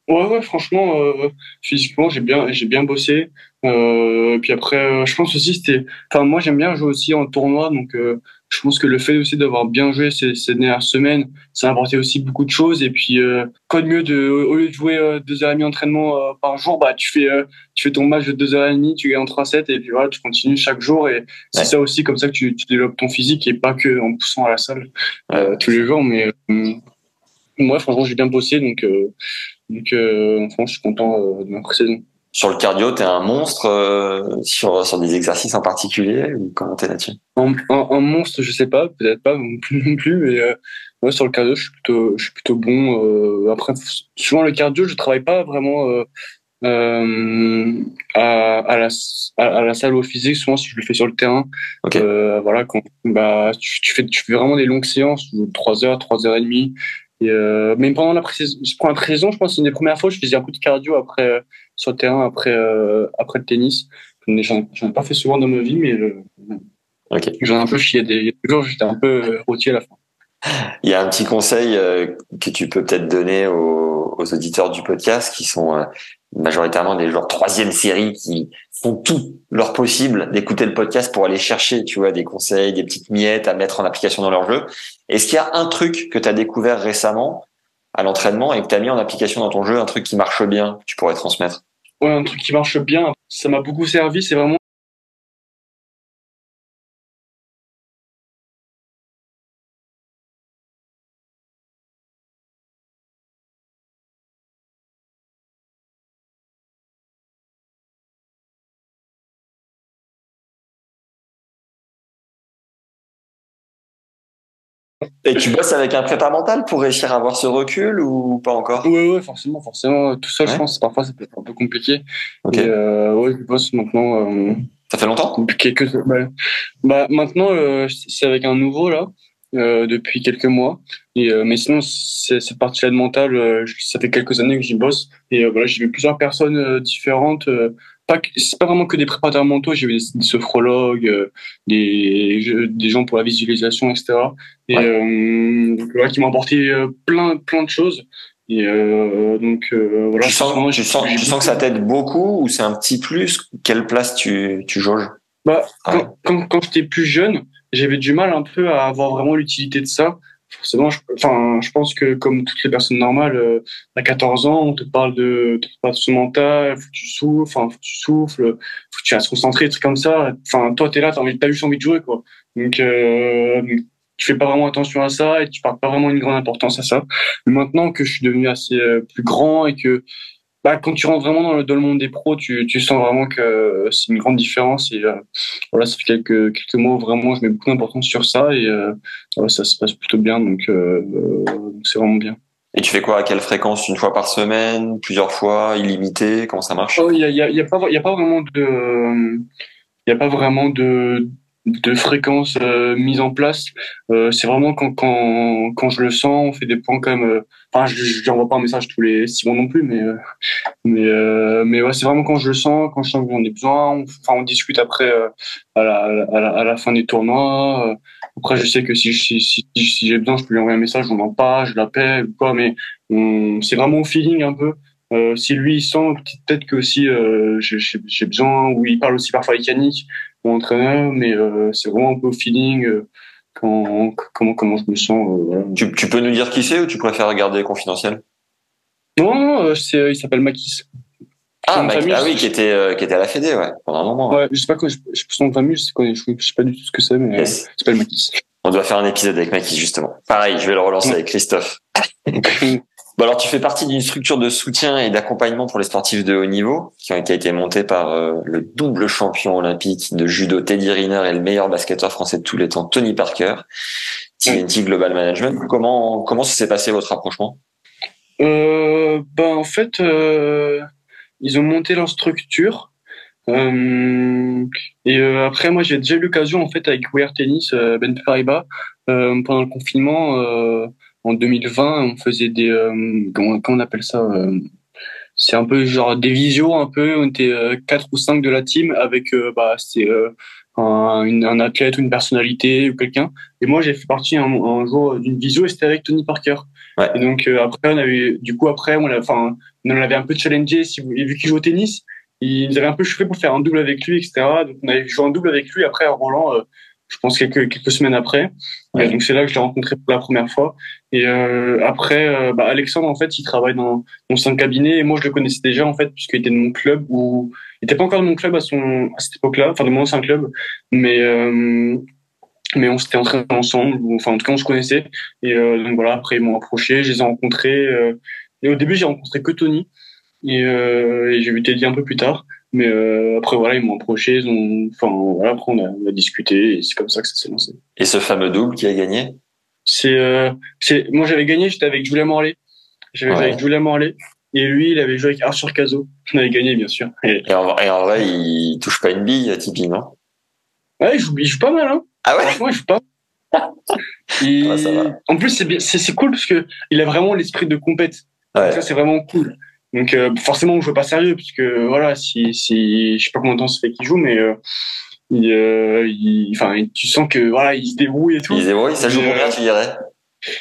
Ouais, ouais, franchement, euh, physiquement, j'ai bien, j'ai bien bossé. Puis après, je pense aussi c'était. Enfin, moi, j'aime bien jouer aussi en tournoi, donc je pense que le fait aussi d'avoir bien joué ces, ces, dernières semaines, ça a apporté aussi beaucoup de choses. Et puis, euh, quoi de mieux de, au lieu de jouer euh, deux heures et demie d'entraînement euh, par jour, bah, tu fais, euh, tu fais ton match de deux heures et demie, tu gagnes en 3-7 et puis voilà, tu continues chaque jour. Et c'est ça aussi comme ça que tu, tu, développes ton physique et pas que en poussant à la salle tous les jours. Mais moi, franchement, j'ai bien bossé, donc, donc franchement, je suis content de ma pré-saison sur le cardio, tu es un monstre euh, sur, sur des exercices en particulier ou comment t'es là-dessus? En, en, monstre, je sais pas, peut-être pas non plus, non plus mais euh, sur le cardio, je suis plutôt, je suis plutôt bon. Euh, après, souvent le cardio, je travaille pas vraiment euh, euh, à, à, la, à, la salle au physique. Souvent, si je le fais sur le terrain, okay. voilà, quand, bah, tu, tu, fais, tu fais vraiment des longues séances, 3 heures, 3 heures et demie. Et euh, même pendant la pré-saison, je pense que c'est une des premières fois, je faisais un peu de cardio après euh, sur le terrain après euh, après le tennis. J'en ai pas fait souvent dans ma vie, mais euh, okay. j'en ai un peu chié. Des jours, j'étais un peu euh, rôti à la fin. Il y a un petit conseil que tu peux peut-être donner aux, aux, auditeurs du podcast qui sont majoritairement des joueurs troisième série qui font tout leur possible d'écouter le podcast pour aller chercher, tu vois, des conseils, des petites miettes à mettre en application dans leur jeu. Est-ce qu'il y a un truc que tu as découvert récemment à l'entraînement et que tu as mis en application dans ton jeu, un truc qui marche bien, que tu pourrais transmettre? Ouais, un truc qui marche bien, ça m'a beaucoup servi, c'est vraiment Et tu bosses avec un prépa mental pour réussir à avoir ce recul ou pas encore? Oui, ouais, forcément, forcément. Tout seul, je pense, parfois, ça peut être un peu compliqué. Ok. Et, euh, ouais, je bosse maintenant. Euh, ça fait longtemps? quelques. Bah, bah maintenant, euh, c'est avec un nouveau là. Euh, depuis quelques mois. Et, euh, mais sinon, cette partie-là de mental, euh, ça fait quelques années que j'y bosse. Et voilà, j'ai vu plusieurs personnes différentes. Pas c'est pas vraiment que des préparateurs mentaux. J'ai vu des, sophrologues, des, des gens pour la visualisation, etc. Et voilà, qui m'ont apporté plein plein de choses. Et donc voilà. Tu sens, tu sens, tu sens que ça t'aide beaucoup ou c'est un petit plus? Quelle place tu tu jauges? Bah quand, quand, quand j'étais plus jeune j'avais du mal un peu à avoir vraiment l'utilité de ça. Forcément, je, enfin, je pense que comme toutes les personnes normales, euh, à 14 ans, on te parle de, de ce mental, faut que tu souffles, enfin, faut que tu souffles, faut que tu restes concentré, des trucs comme ça. Enfin, toi, t'es là, t'as envie, t'as juste envie de jouer, quoi. Donc, euh, tu fais pas vraiment attention à ça et tu parles pas vraiment une grande importance à ça. maintenant que je suis devenu assez euh, plus grand et que bah, quand tu rentres vraiment dans le, dans le monde des pros, tu, tu sens vraiment que c'est une grande différence. Et euh, voilà, ça fait quelques, quelques mois vraiment je mets beaucoup d'importance sur ça et euh, ça se passe plutôt bien. Donc, euh, c'est vraiment bien. Et tu fais quoi? À quelle fréquence? Une fois par semaine? Plusieurs fois? Illimité? Comment ça marche? Il n'y a, y a, y a, pas, y a pas vraiment de... Il y a pas vraiment de, de fréquence euh, mise en place. Euh, c'est vraiment quand, quand, quand je le sens, on fait des points quand même. Euh, enfin, je n'envoie pas un message tous les six mois non plus, mais mais mais ouais, c'est vraiment quand je le sens, quand je sens qu'on a besoin. Enfin, on, discute après à la, à, la, à, la, fin des tournois. Après, je sais que si si, si, si j'ai besoin, je peux lui envoyer un message, on en parle, je l'appelle ou quoi. Mais c'est vraiment au feeling un peu. Euh, si lui il sent peut-être que aussi euh, j'ai besoin ou il parle aussi parfois avec Entraîneur mais euh, c'est vraiment un peu au feeling euh, quand, comment comment je me sens euh, voilà. tu, tu, peux nous dire qui c'est ou tu préfères garder confidentiel? Non, non c'est il s'appelle Makis. Ah, ah oui qui était qui était à la Fédé ouais pendant un moment ouais. Je sais pas quoi je, je son famille je sais, quoi, je, sais pas du tout ce que c'est mais yes. il s'appelle Makis. On doit faire un épisode avec Makis justement. Pareil je vais le relancer avec Christophe Bon alors tu fais partie d'une structure de soutien et d'accompagnement pour les sportifs de haut niveau qui a été montée par euh, le double champion olympique de judo Teddy Riner et le meilleur basketteur français de tous les temps Tony Parker, TNT Global Management. Comment comment ça s'est passé votre rapprochement? Euh, Ben en fait euh, ils ont monté leur structure. Euh, et euh, après moi j'ai déjà eu l'occasion en fait avec Wear Tennis Ben Paribas pendant le confinement en 2020, on faisait des euh, comment, on appelle ça euh, C'est un peu genre des visios un peu. On était euh, quatre ou cinq de la team avec bah c'est un, un, athlète ou une personnalité ou quelqu'un. Et moi j'ai fait partie un, un jour d'une visio et c'était avec Tony Parker. Ouais. Et donc après on avait du coup après on enfin on l'avait un peu challengé si vous vu qu'il joue au tennis. Il nous avait un peu chauffé pour faire un double avec lui, etc. Donc on avait joué un double avec lui. Après à Roland, je pense quelques quelques semaines après. donc c'est là que je l'ai rencontré pour la première fois. Et euh, après, euh, bah, Alexandre en fait, il travaille dans dans son cabinet et moi je le connaissais déjà en fait puisqu'il était de mon club ou il était pas encore de mon club à cette époque-là, enfin de mon ancien club, mais euh, mais on s'était entraîné ensemble, enfin en tout cas on se connaissait. Et donc voilà, après ils m'ont approché, je les ai rencontrés. Et au début j'ai rencontré que Tony et, j'ai vu Teddy un peu plus tard. Mais après, voilà, ils m'ont approché. Enfin, voilà, après, on a, on a discuté et c'est comme ça que ça s'est lancé. Et ce fameux double qui a gagné? C'est, euh, c'est, moi, j'avais gagné, j'étais avec Julien Morlaix. J'avais ouais. avec Julien Morlaix. Et lui, il avait joué avec Arthur Cazot. On avait gagné, bien sûr. Et, et, en, et en, vrai, il touche pas une bille, Tipeee, non? Ouais, il joue, il joue pas mal, hein. Ah ouais? Franchement, il joue pas et... ça va. En plus, c'est, bien, c'est, c'est cool parce que il a vraiment l'esprit de compète. Ouais. Ça, c'est vraiment cool. Donc euh, forcément, on joue pas sérieux puisque voilà, si si je sais pas combien de temps ça fait qu'il joue, mais euh, il, euh, il, enfin, tu sens que voilà, il se débrouille et tout. Il se débrouille, ça joue combien, tu dirais?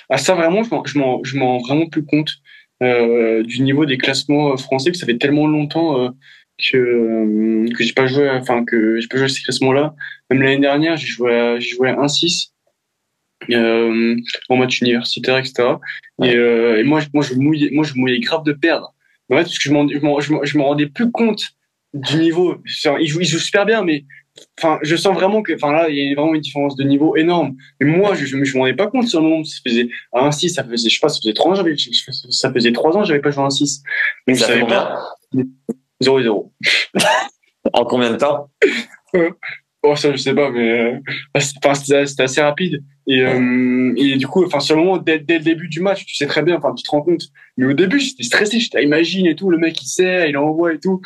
Ah ça vraiment, je m'en je m'en rends vraiment plus compte euh, du niveau des classements français que ça fait tellement longtemps euh, que que j'ai pas joué, enfin que j'ai pas joué à ces classements-là. Même l'année dernière, j'ai joué j'ai joué à 1-6. Euh, en match universitaire, etc. Ouais. Et, euh, et moi, moi, je mouillais, moi, je mouillais grave de perdre. Ouais, parce que je m'en, je me rendais plus compte du niveau. Il joue, il joue super bien, mais enfin, je sens vraiment que, enfin là, il y a vraiment une différence de niveau énorme. Mais moi, je, je, je me rendais pas compte sur le moment. Ça faisait à 1-6, ça faisait, je sais pas, ça faisait 3 ans, j'avais, ça faisait 3 ans, j'avais pas joué à 1-6. Donc, ça je savais pas. 0-0. en combien de temps? Oh, ça, je sais pas, mais euh, c'était assez rapide. Et, euh, et du coup, enfin, sur le moment, dès, dès, le début du match, tu sais très bien, enfin, tu te rends compte. Mais au début, j'étais stressé, j'étais imagine et tout, le mec il sait, il envoie et tout.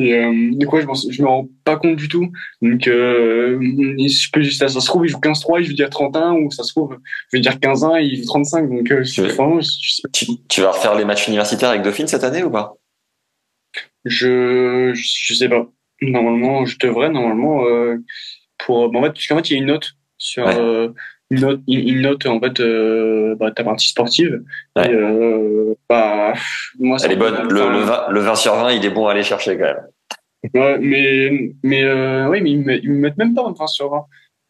Et euh, du coup, je, je me rends pas compte du tout. Donc, euh, je peux, ça, ça se trouve, il joue 15-3, il veut dire 31, ou ça se trouve, je veux dire 15-1, il joue 35. Donc, euh, tu, tu, tu, vas refaire les matchs universitaires avec Dauphine cette année ou pas? Je, je sais pas. Normalement, je devrais, normalement, euh, pour, en fait, il y a une note sur, une note, une note, en fait, euh, bah, ta partie sportive. Ouais. Et, euh, bah, moi, Elle est bonne. Le, le, 20, le 20 sur 20, il est bon à aller chercher quand même. Ouais, mais, mais, euh, oui, mais ils me, ils me mettent même pas 20 sur 20.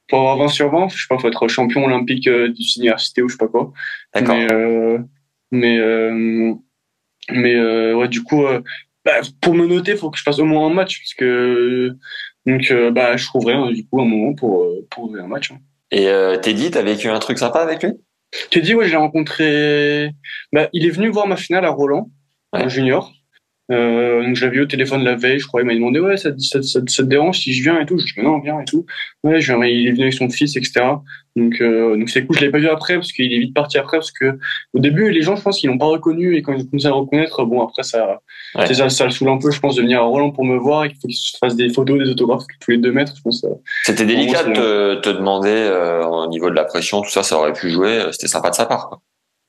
Pour avoir 20 sur 20, je sais pas, faut être champion olympique euh, d'université ou je sais pas quoi. D'accord. Mais, euh, mais, euh, mais, euh, ouais, du coup, bah, pour me noter, faut que je fasse au moins un match, parce que, donc, bah, je trouverai, du coup, un moment pour, pour ouvrir un match. hein. Et euh, Teddy, t'as vécu un truc sympa avec lui? Dis, ouais, je l'ai rencontré, bah, il est venu voir ma finale à Roland, Ouais. en junior. Euh, donc je l'avais eu au téléphone la veille, je crois. Il m'a demandé ouais, ça, te- ça, ça, ça te dérange? Si je viens et tout. Je dis non, viens et tout. Ouais, je viens, il est venu avec son fils, etc. Donc euh, donc c'est cool. Je l'ai pas vu après parce qu'il est vite parti après parce que au début les gens, je pense qu'ils l'ont pas reconnu et quand ils ont commencé à le reconnaître, bon après ça, Ouais. ça, ça le saoule un peu, je pense, de venir à Roland pour me voir et qu'il faut qu'il se fasse des photos, des autographes tous les deux mètres. Je pense. euh. C'était délicat de te, te demander euh, au niveau de la pression, tout ça, ça aurait pu jouer. euh, C'était sympa de sa part. Quoi.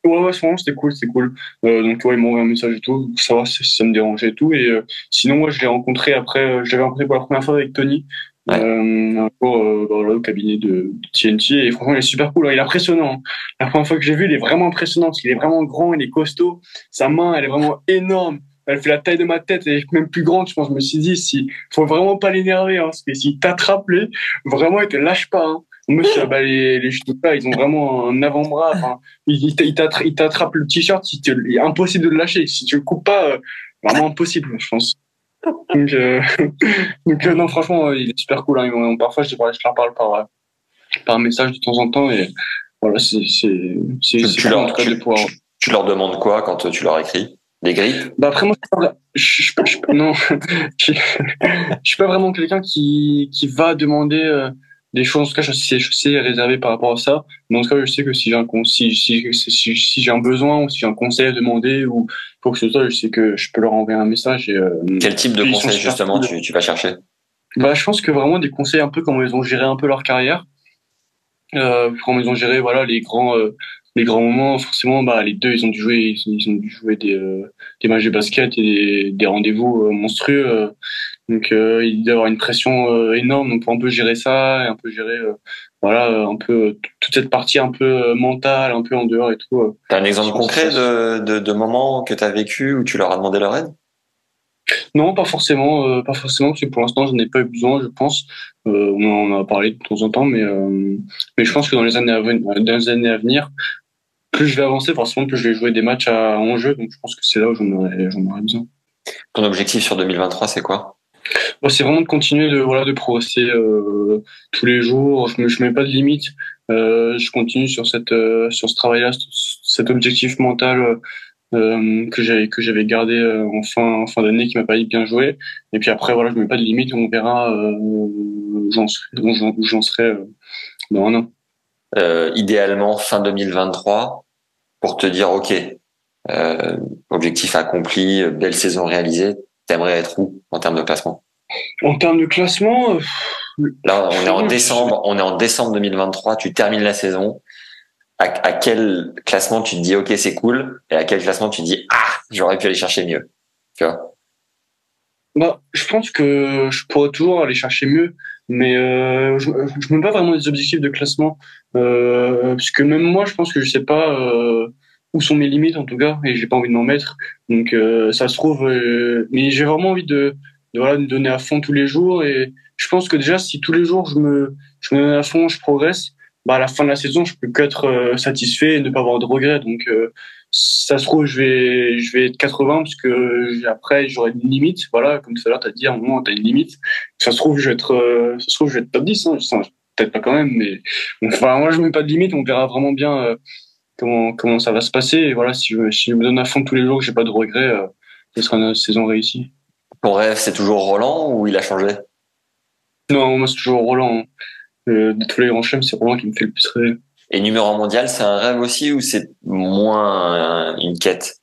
Ouais, ouais, franchement, c'était cool, c'était cool. Euh, donc, ouais, ils m'ont envoyé un message et tout, pour savoir si ça me dérangeait et tout. Et euh, sinon, moi, je l'ai rencontré après, euh, je l'avais rencontré pour la première fois avec Tony, Ouais. euh, un jour, euh, voilà, au cabinet de, TNT. Et franchement, il est super cool. Il est impressionnant. hein. La première fois que j'ai vu, il est vraiment impressionnant parce qu'il est vraiment grand, il est costaud. Sa main, elle est vraiment énorme. Elle fait la taille de ma tête et même plus grande. Je pense, je me suis dit, si, faut vraiment pas l'énerver, hein, parce que s'il t'attrape, lui, vraiment, il te lâche pas. Hein. Je- bah, les, les ils ont vraiment un avant-bras. Enfin, il, il t'a- il t'attra- il t'attrape le t-shirt, il, est impossible de le lâcher. Si tu le coupes pas, euh, vraiment impossible, je pense. Donc, euh, donc euh, non, franchement, il est super cool. Hein. Ils Parfois, je, leur parle par, euh, par message de temps en temps et voilà, c'est cool, en tout cas tu, de pouvoir. tu- tu leur demandes quoi quand tu leur écris? Des grippes Bah après moi, je je, je, je- non, je, je suis pas vraiment quelqu'un qui qui va demander euh, des choses. En tout cas, je sais, je sais réserver par rapport à ça. Mais en tout cas, je sais que si j'ai un con- si si si, si, j'ai un besoin ou si j'ai un conseil à demander ou quoi que ce soit, je sais que je peux leur envoyer un message. Et, euh, Quel type de super justement tu, tu vas chercher? Bah, je pense que vraiment des conseils un peu comment ils ont géré un peu leur carrière, euh, comment ils ont géré voilà les grands euh, les grands moments. Forcément, bah les deux ils ont dû jouer ils ont, ils ont dû jouer des euh, des matchs de basket et des, des rendez-vous euh, monstrueux. euh. Donc euh, il doit y avoir une pression euh, énorme. Donc pour un peu gérer ça et un peu gérer euh, voilà un peu toute cette partie un peu mentale, un peu en dehors et tout. T'as un exemple concret de, de, de moments que tu as vécu où tu leur as demandé leur aide? Non, pas forcément, euh, pas forcément, parce que pour l'instant, je n'ai pas eu besoin, je pense. Euh, on en a parlé de temps en temps, mais euh, mais je pense que dans les années à venir, dans les années à venir, plus je vais avancer, forcément, plus je vais jouer des matchs à enjeu. Donc, je pense que c'est là où j'en aurais, j'en aurais besoin. Ton objectif sur 2023, c'est quoi? Bon, c'est vraiment de continuer de voilà de progresser euh, tous les jours. Je me je mets pas de limite. Euh, je continue sur cette euh, sur ce travail-là, cet objectif mental euh, que j'avais que j'avais gardé euh, en fin en fin d'année qui m'a permis de bien jouer. Et puis après voilà, je mets pas de limite. On verra où j'en serai serai dans un an. euh, Idéalement fin 2023 pour te dire ok, euh, objectif accompli, belle saison réalisée. T'aimerais être où en termes de classement En termes de classement, euh, Là, on est en décembre, on est en décembre 2023. Tu termines la saison. À, à quel classement tu te dis ok c'est cool et à quel classement tu te dis ah j'aurais pu aller chercher mieux? Tu vois? Bah, je pense que je pourrais toujours aller chercher mieux, mais euh, je, je mets pas vraiment des objectifs de classement, euh, puisque même moi, je pense que je sais pas euh, où sont mes limites en tout cas, et j'ai pas envie de m'en mettre. Donc euh, ça se trouve, euh, mais j'ai vraiment envie de, de voilà me donner à fond tous les jours, et je pense que déjà si tous les jours je me je me donne à fond, je progresse, bah à la fin de la saison, je peux qu'être euh, satisfait et ne pas avoir de regrets. Donc euh, ça se trouve, je vais, je vais être 80 parce que après, j'aurai une limite. Voilà, comme tout à l'heure, t'as dit, à un moment, t'as une limite. Ça se trouve, je vais être, euh, ça se trouve, je vais être top 10, hein. Peut-être pas quand même, mais, enfin, moi, je mets pas de limite. On verra vraiment bien, euh, comment, comment ça va se passer. Et voilà, si je, si je me donne à fond tous les jours, que j'ai pas de regrets, euh, ce sera une saison réussie. Ton rêve c'est toujours Roland ou il a changé? Non, moi c'est toujours Roland. Hein. Euh, de tous les grands chemins, c'est Roland qui me fait le plus rêver. Et numéro mondial, c'est un rêve aussi ou c'est moins une quête?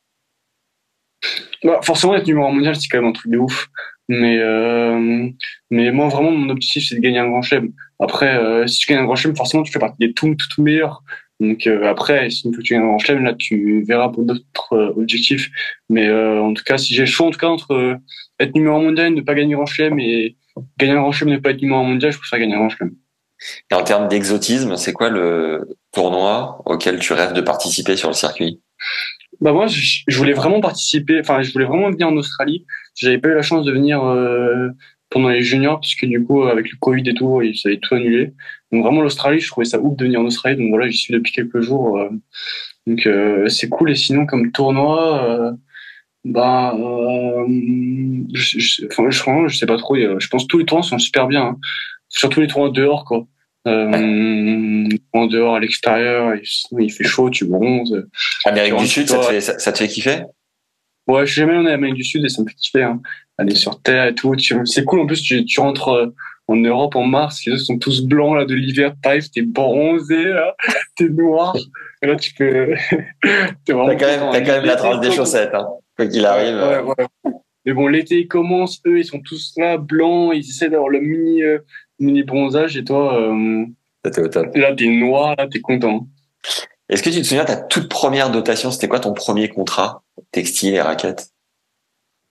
Bah, Forcément, être numéro mondial, c'est quand même un truc de ouf. Mais euh, mais moi vraiment mon objectif c'est de gagner un grand chelem. Après euh, si tu gagnes un grand chelem forcément tu fais partie des tout tout, meilleurs. Donc euh, après si tu gagnes grand chelem là tu verras pour d'autres euh, objectifs. Mais en tout cas si j'ai le choix en tout cas entre être numéro mondial ne pas gagner grand chelem et gagner un grand chelem ne pas être numéro mondial je préfère gagner un grand chelem. Et en termes d'exotisme c'est quoi le tournoi auquel tu rêves de participer sur le circuit? Bah moi, je, voulais vraiment participer. Enfin, je voulais vraiment venir en Australie. J'avais pas eu la chance de venir euh, pendant les juniors parce que du coup, avec le Covid et tout, ils avaient tout annulé. Donc vraiment l'Australie, je trouvais ça ouf de venir en Australie. Donc voilà, j'y suis depuis quelques jours. Euh. donc euh, c'est cool. Et sinon, comme tournoi, bah, je, je, enfin, je, je sais pas trop. Je pense que tous les tournois sont super bien. Hein. Surtout les tournois dehors, quoi. Euh, en dehors, à l'extérieur, il, fait chaud, tu bronzes. Amérique du Sud, ça te, fait, ça, te fait kiffer? Ouais, je suis jamais en Amérique du Sud et ça me fait kiffer. Hein. Aller sur Terre et tout. C'est cool, en plus, tu, tu rentres euh, en Europe en mars, les autres sont tous blancs là de l'hiver, t'arrives, t'es bronzé là, t'es noir. Et là, tu peux. t'as quand même, as quand même la trace des chaussettes, hein, quoi qu'il arrive. Ouais, ouais, Mais bon, l'été il commence, eux ils sont tous là blancs, ils essaient d'avoir le mini euh, mini bronzage et toi, euh, là, t'es noir, là, t'es content. Est-ce que tu te souviens ta toute première dotation? C'était quoi ton premier contrat? Textile et raquette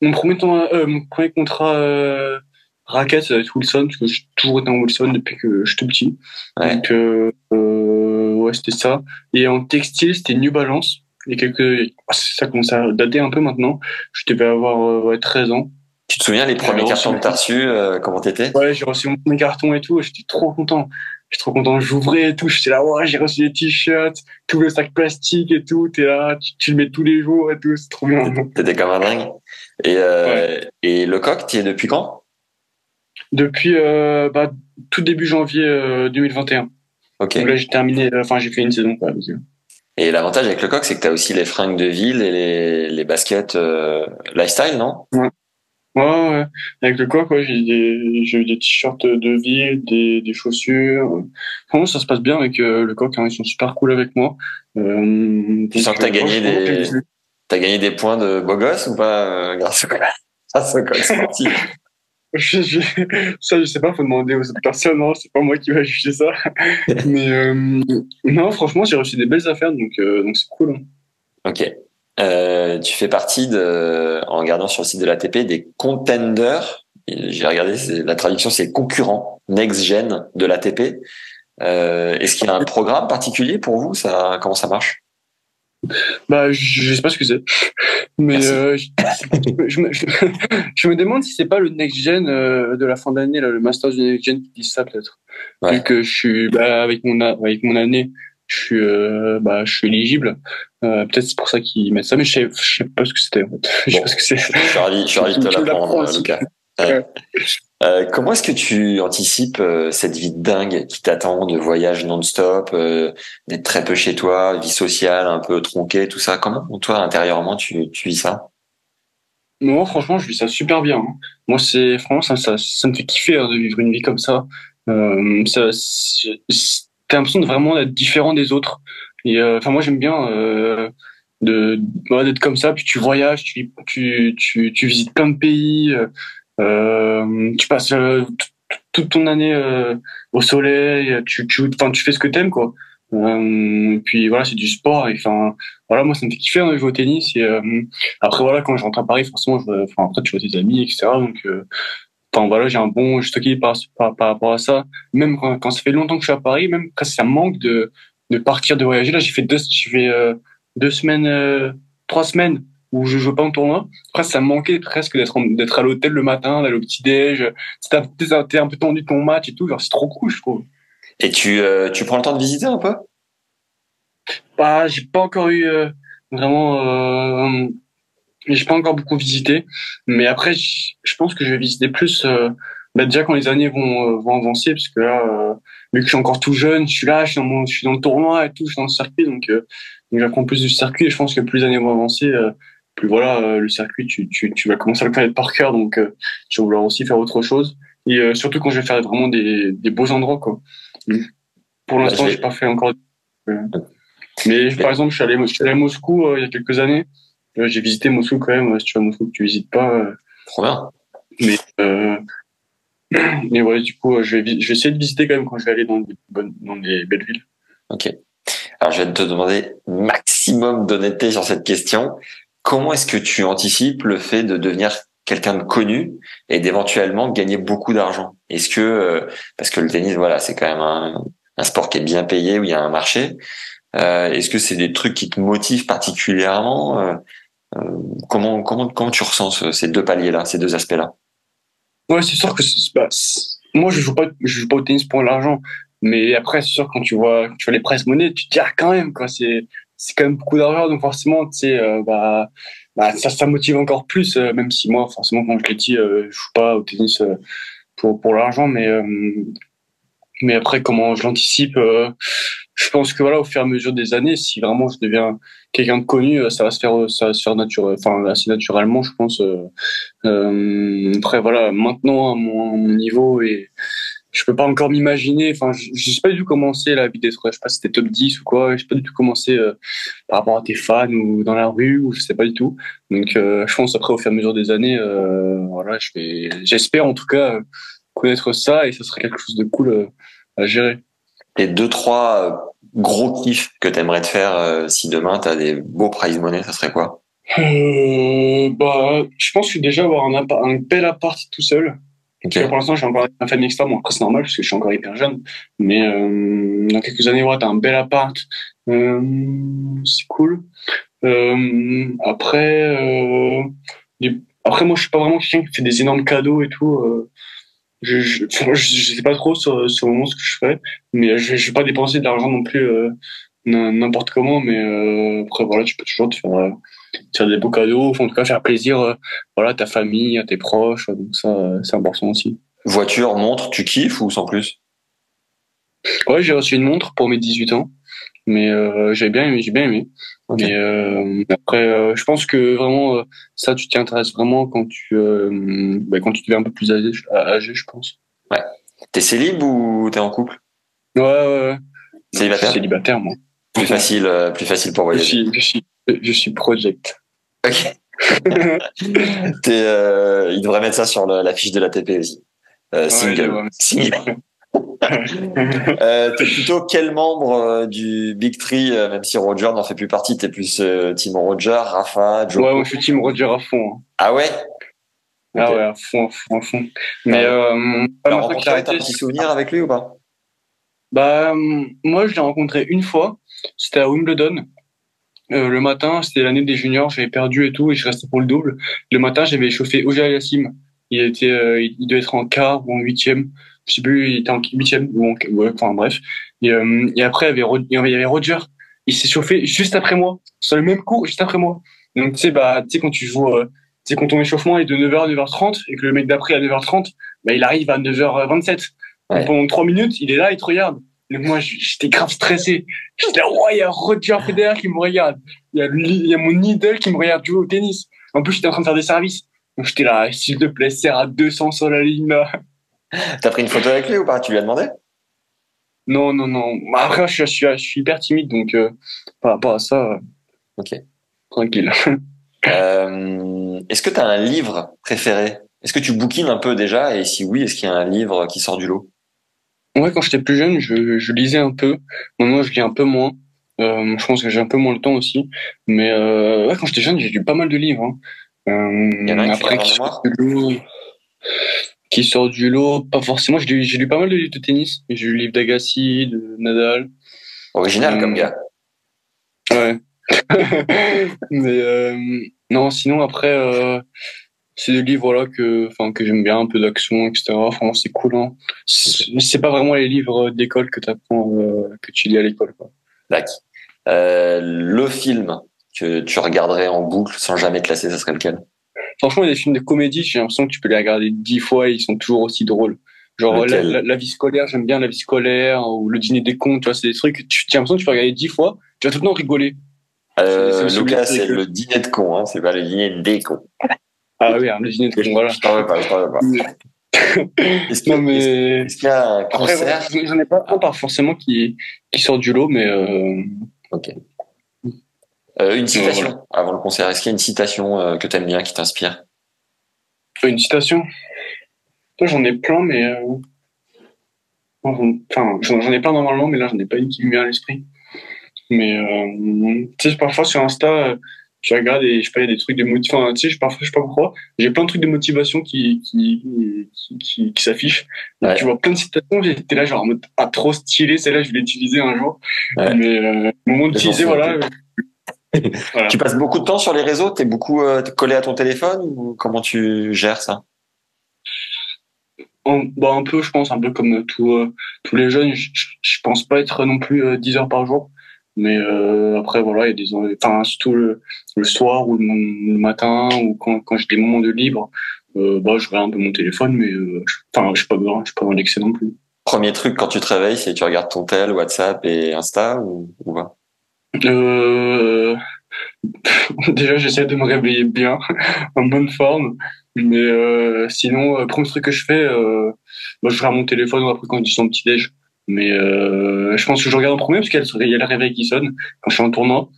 mon premier, euh, mon premier contrat euh, raquette, ça va être Wilson, parce que j'ai toujours été en Wilson depuis que j'étais petit. Donc, euh, euh, ouais, c'était ça. Et en textile, c'était New Balance. Et quelques, ça commence à dater un peu maintenant. Je devais avoir ouais, 13 ans. Tu te souviens les premiers cartons que t'as reçus euh, Comment t'étais? Ouais, j'ai reçu mon premier carton et tout. J'étais trop content. J'étais trop content. J'ouvrais et tout. J'étais là, ouais, j'ai reçu des t-shirts, tout le sac plastique et tout. T'es là, tu, le mets tous les jours et tout. C'est trop bien. T'étais comme un dingue. Et, euh, et le coq, tu es depuis quand? Depuis euh, bah, tout début janvier 2021. Euh, ok. Donc là, j'ai terminé. Enfin, j'ai fait une saison. Quoi, et l'avantage avec le coq, c'est que tu as aussi les fringues de ville et les, les baskets lifestyle, non? Ouais. Ouais, ouais. Avec le coq, ouais, j'ai eu des t-shirts de ville, des, des chaussures. Franchement, ça se passe bien avec euh, le coq. Hein, ils sont super cool avec moi. Euh, tu sens que t'as gagné des, t'as gagné des points de beau gosse ou pas euh, grâce au coq, grâce au coq sportif? je, je, ça, je sais pas, faut demander aux autres personnes. Non, c'est pas moi qui va juger ça. Mais euh, non, franchement, j'ai reçu des belles affaires, donc euh, donc c'est cool. Hein. Ok. Euh, tu fais partie de, en regardant sur le site de l'ATP, des contenders. J'ai regardé, la traduction c'est concurrent, next gen de l'ATP. Euh, Est-ce qu'il y a un programme particulier pour vous? Ça, Comment ça marche? Bah, je sais pas ce que c'est, mais euh, je, je, me, je, me, demande si c'est pas le next gen euh, de la fin d'année, le master du next gen qui dit ça peut-être. Vu que je suis bah, avec mon avec mon année, je suis euh, bah je suis éligible. Euh, peut-être c'est pour ça qu'ils mettent ça mais je sais, je sais pas ce que c'était en fait. Je sais pas ce que c'est. je suis ravi je suis ravi de te l'apprendre Lucas euh, comment est-ce que tu anticipes euh, cette vie de dingue qui t'attend de voyage non-stop d'être très peu chez toi vie sociale un peu tronquée tout ça? Comment toi intérieurement tu, tu vis ça? Moi franchement je vis ça super bien hein. moi c'est franchement ça, ça, ça me fait kiffer hein, de vivre une vie comme ça. Ça t'as l'impression de vraiment être différent des autres. Et euh, enfin, moi, j'aime bien euh, de d'être comme ça. Puis tu voyages, tu tu tu, tu visites plein de pays. Euh, tu passes toute ton année au soleil. Tu tu enfin tu fais ce que t'aimes quoi. Euh, puis voilà, c'est du sport. Enfin, voilà, moi, ça me fait kiffer de jouer au tennis. Et après, voilà, quand je rentre à Paris, forcément, enfin, après, tu vois tes amis, etc. Donc, Enfin voilà, j'ai un bon juste par, par, par rapport à ça. Même quand, quand, ça fait longtemps que je suis à Paris, même quand ça manque de, de partir, de voyager. Là, j'ai fait deux, j'ai fait euh, deux semaines, euh, trois semaines où je joue pas en tournoi. Après, ça me manquait presque d'être d'être à l'hôtel le matin, d'aller au petit déj. T'es un peu tendu de ton match et tout. c'est trop cool, je trouve. Et tu euh, tu prends le temps de visiter un peu? Bah, j'ai pas encore eu vraiment j'ai pas encore beaucoup visité, mais après, je pense que je vais visiter plus. Euh, bah déjà quand les années vont, euh, vont avancer, parce que là, euh, vu que je suis encore tout jeune, je suis là, je suis dans, mon, je suis dans le tournoi et tout, je suis dans le circuit, donc, euh, donc j'apprends plus du circuit. Et je pense que plus les années vont avancer, plus voilà, le circuit, tu, tu, tu vas commencer à le connaître par cœur, donc tu vas vouloir aussi faire autre chose. et surtout quand je vais faire vraiment des, des beaux endroits quoi. Pour l'instant, bah, j'ai pas fait encore. Mais par exemple, je suis allé, je suis allé à Moscou il y a quelques années. J'ai visité Moscou quand même. Si tu vas à Moscou, tu visites pas. Trop bien. Mais mais ouais, du coup, je vais, je vais essayer de visiter quand même quand je vais aller dans des, bonnes, dans des belles villes. Ok. Alors, je vais te demander maximum d'honnêteté sur cette question. Comment est-ce que tu anticipes le fait de devenir quelqu'un de connu et d'éventuellement gagner beaucoup d'argent? Est-ce que, euh, parce que le tennis, voilà, c'est quand même un, un, sport qui est bien payé, où il y a un marché. Euh, est-ce que c'est des trucs qui te motivent particulièrement? Euh, euh comment, comment, comment tu ressens ces deux paliers-là, ces deux aspects-là? Ouais, c'est sûr que bah, moi je joue joue pas au tennis pour l'argent, mais après c'est sûr quand tu vois, tu vois les presses monnaie, tu te dis ah, quand même quoi, c'est c'est quand même beaucoup d'argent, donc forcément tu euh, bah, bah ça ça motive encore plus, euh, même si moi forcément quand je l'ai dit, euh, je joue pas au tennis pour pour l'argent, mais mais après comment je l'anticipe je pense que voilà, au fur et à mesure des années, si vraiment je deviens quelqu'un de connu, euh, ça va se faire, euh, ça va se faire naturel, enfin assez naturellement, je pense. Euh, après voilà, maintenant à mon, niveau et je peux pas encore m'imaginer. Enfin, je, sais pas du tout comment c'est la vie d'être, je sais pas si c'était top 10 ou quoi. Je sais pas du tout comment c'est par rapport à tes fans ou dans la rue ou je sais pas du tout. Donc, je pense après au fur et à mesure des années, voilà, je vais, j'espère en tout cas connaître ça et ça serait quelque chose de cool à gérer les deux trois euh, gros kiffs que tu aimerais te faire euh, si demain tu as des beaux prize money, ça serait quoi? Euh, bah, je pense que déjà avoir un, un bel appart tout seul. Pour l'instant, j'ai encore un famille extra. Bon, après, c'est normal parce que je suis encore hyper jeune. Mais euh, dans quelques années, ouais, t'as un bel appart. Euh, c'est cool. Après, après, moi, je suis pas vraiment quelqu'un qui fait des énormes cadeaux et tout je, je, je, sais pas trop sur, sur le moment ce que je fais, mais je, je vais pas dépenser de l'argent non plus euh, n'importe comment, mais euh, après voilà, tu peux toujours te faire, euh, faire des beaux cadeaux, en tout cas faire plaisir, voilà, à ta famille, à tes proches, donc ça c'est important aussi. Voiture, montre, tu kiffes ou sans plus? Ouais, j'ai reçu une montre pour mes 18 ans, mais j'ai bien aimé, j'ai bien aimé. Mais euh, après, euh, je pense que vraiment, euh, ça, tu t'y intéresses vraiment quand tu, bah, quand tu deviens un peu plus âgé, âgé je pense. Ouais. T'es célib ou t'es en couple? Ouais, ouais, ouais. Célibataire? célibataire, moi. Plus facile, plus facile pour voyager. Je suis, je suis, je suis project. Ok. euh, il devrait mettre ça sur la, la fiche de la TP aussi. Euh, single. Ouais, single. euh, t'es plutôt quel membre euh, du Big Three, euh, même si Roger n'en fait plus partie, t'es plus Team Roger, Rafa, Joe Ouais, moi je suis Team Roger à fond. Hein. Ah ouais? Ah ouais, à fond, à fond, à fond. Mais euh, t'as rencontré un petit souvenir avec lui ou pas? Bah moi je l'ai rencontré une fois, c'était à Wimbledon. Euh, le matin, c'était l'année des juniors, j'avais perdu et tout, et je restais pour le double. Le matin, j'avais chauffé Oja Yassim. Il était, il devait être en quart ou en huitième je sais plus, il était en huitième, ouais, enfin bref. Et, euh, et après, il y, avait, il y avait Roger. Il s'est chauffé juste après moi, sur le même cours, juste après moi. Donc tu sais, bah, tu sais quand tu joues, euh, tu sais quand ton échauffement est de 9h à 9h30 et que le mec d'après à 9h30, bah il arrive à 9h27. Ouais. pendant 3 minutes, il est là, il te regarde. Et moi, j'étais grave stressé. J'étais là, ouais, il y a Roger Federer qui me regarde. Il y a, il y a mon idole qui me regarde jouer au tennis. En plus, j'étais en train de faire des services. Donc j'étais là, s'il te plaît, serre à 200 sur la ligne là. T'as pris une photo avec lui ou pas? Tu lui as demandé? Non, non, non. Bah, après, je suis, je suis hyper timide, donc euh, par rapport à ça, euh, ok, tranquille. euh, est-ce que tu as un livre préféré? Est-ce que tu bouquines un peu déjà? Et si oui, est-ce qu'il y a un livre qui sort du lot? Ouais, quand j'étais plus jeune, je, je, lisais un peu. Maintenant, je lis un peu moins. Je pense que j'ai un peu moins le temps aussi. Mais ouais, quand j'étais jeune, j'ai lu pas mal de livres. Hein. Il y en a un après, qui qui sort du lot, pas forcément. J'ai lu, lu, pas mal de livres de tennis. J'ai lu le livre d'Agassi, de Nadal. Original comme gars. Ouais. Mais euh, non, sinon après, euh, c'est des livres voilà que, enfin que j'aime bien, un peu d'action, etc. Franchement, c'est cool. Hein. C'est pas vraiment les livres d'école que t'apprends, euh, que tu lis à l'école. D'accord. Euh, le film que tu regarderais en boucle sans jamais te lasser, ça serait lequel? Franchement, il y a des films de comédie, j'ai l'impression que tu peux les regarder dix fois et ils sont toujours aussi drôles. Genre la, vie scolaire, j'aime bien la vie scolaire ou le dîner des cons, tu vois, c'est des trucs tu as l'impression que tu peux regarder dix fois, tu vas tout le temps rigoler. Euh, Lucas, c'est le dîner de cons, hein, c'est pas le dîner des cons. Ah oui, hein, le dîner de cons, voilà. Je t'en veux pas, je t'en veux pas. Est-ce qu'il y, a- Non, mais- y a un concert? j'en ai pas un par forcément qui, qui sort du lot, mais euh, Ok. Euh, une citation voilà. avant le concert. Est-ce qu'il y a une citation euh, que t'aimes bien, qui t'inspire? Une citation? Toi, j'en ai plein, mais euh, enfin, j'en ai plein normalement, mais là, j'en ai pas une qui me vient à l'esprit. Mais euh, tu sais, parfois sur Insta, euh, je regarde et je sais pas, il y a des trucs de motivation. Enfin, tu sais, je- parfois, je sais pas pourquoi, j'ai plein de trucs de motivation qui qui qui, qui, qui s'affichent. Ouais. Tu vois plein de citations, j'étais là genre en mode ah trop stylé, celle-là, je vais l'utiliser un jour. Ouais. Mais euh, au moment d'utiliser, fais voilà. Voilà. Tu passes beaucoup de temps sur les réseaux? T'es beaucoup euh, collé à ton téléphone ou comment tu gères ça? Bah, un peu, je pense, un peu comme tout, euh, tous les jeunes. Je, pense pas être non plus euh, 10 heures par jour. Mais euh, après, voilà, il y a des, enfin, surtout le, le soir ou le, le matin ou quand, quand j'ai des moments de libre, euh, bah, je regarde un peu mon téléphone, mais euh, je, enfin, je suis pas besoin, je suis pas dans l'excès non plus. Premier truc quand tu te réveilles, c'est tu regardes ton tel, WhatsApp et Insta ou, ou pas? Euh, déjà, j'essaie de me réveiller bien, en bonne forme. Mais euh, sinon, euh, premier truc que je fais, euh, bah, je regarde mon téléphone après quand je dis son petit déj. Mais euh, je pense que je regarde en premier parce qu'il y a le réveil- qui sonne quand je suis en tournant.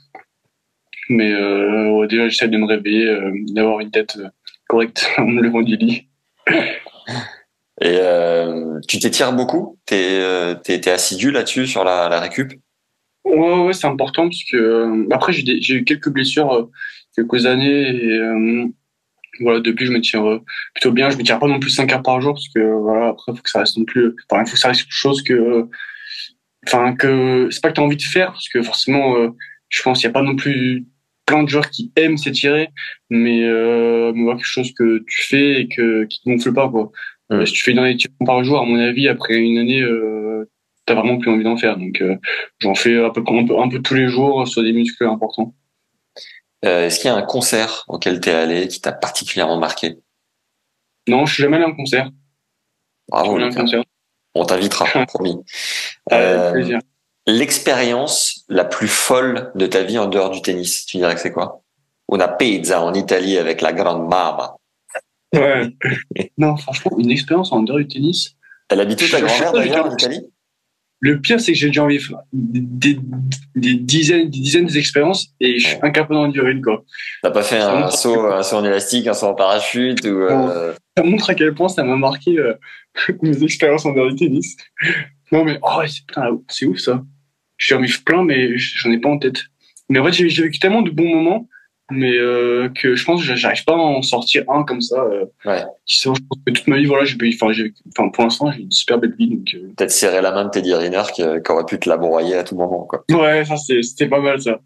Mais euh, ouais, déjà, j'essaie de me réveiller, euh, d'avoir une tête correcte en me levant du lit. Et tu t'étires beaucoup? T'es assidu là-dessus sur la récup? Ouais, ouais, c'est important parce que euh, après j'ai des- j'ai eu quelques blessures euh, quelques années et euh, voilà depuis je me tire euh, plutôt bien. Je me tire pas non plus 5 heures par jour parce que voilà après faut que ça reste non plus enfin il faut que ça reste quelque chose que euh, enfin que c'est pas que t'as envie de faire parce que forcément euh, je pense qu'il y a pas non plus plein de joueurs qui aiment s'étirer mais euh, mais voilà, quelque chose que tu fais et que qui te gonfle pas quoi. Euh, Si tu fais une année par jour à mon avis après une année euh, t'as vraiment plus envie d'en faire donc euh, J'en fais à peu près un peu, un peu tous les jours sur des muscles importants. euh, Est-ce qu'il y a un concert auquel t'es allé qui t'a particulièrement marqué? Non, je suis jamais allé à un concert. Bravo, jamais allé à un concert. on t'invitera, promis. Euh. L'expérience la plus folle de ta vie en dehors du tennis, tu dirais que c'est quoi? Una pizza en Italie avec la grande mama. Ouais. non, franchement, une expérience en dehors du tennis. Elle habite où ta grand-mère d'ailleurs en Italie? Le pire, c'est que j'ai déjà envie de faire des, des, dizaines, des dizaines d'expériences et je suis incapable d'en dire une, quoi. T'as pas fait un saut, un saut en élastique, un saut en parachute ou euh, Ça montre à quel point ça m'a marqué euh, mes expériences en dehors du tennis. Non, mais oh, c'est ouf ça. J'ai envie plein, mais j'en ai pas en tête. Mais en fait, j'ai vécu tellement de bons moments, mais euh, que je pense que j'arrive pas à en sortir un comme ça. Euh, Ouais. qui sont- je pense que toute ma vie, voilà, j'ai, enfin, pour l'instant, j'ai une super belle vie, donc. euh, peut-être serrer la main de Teddy Riner qui, qui aurait pu te la broyer à tout moment quoi. Ouais, ça c'était pas mal ça.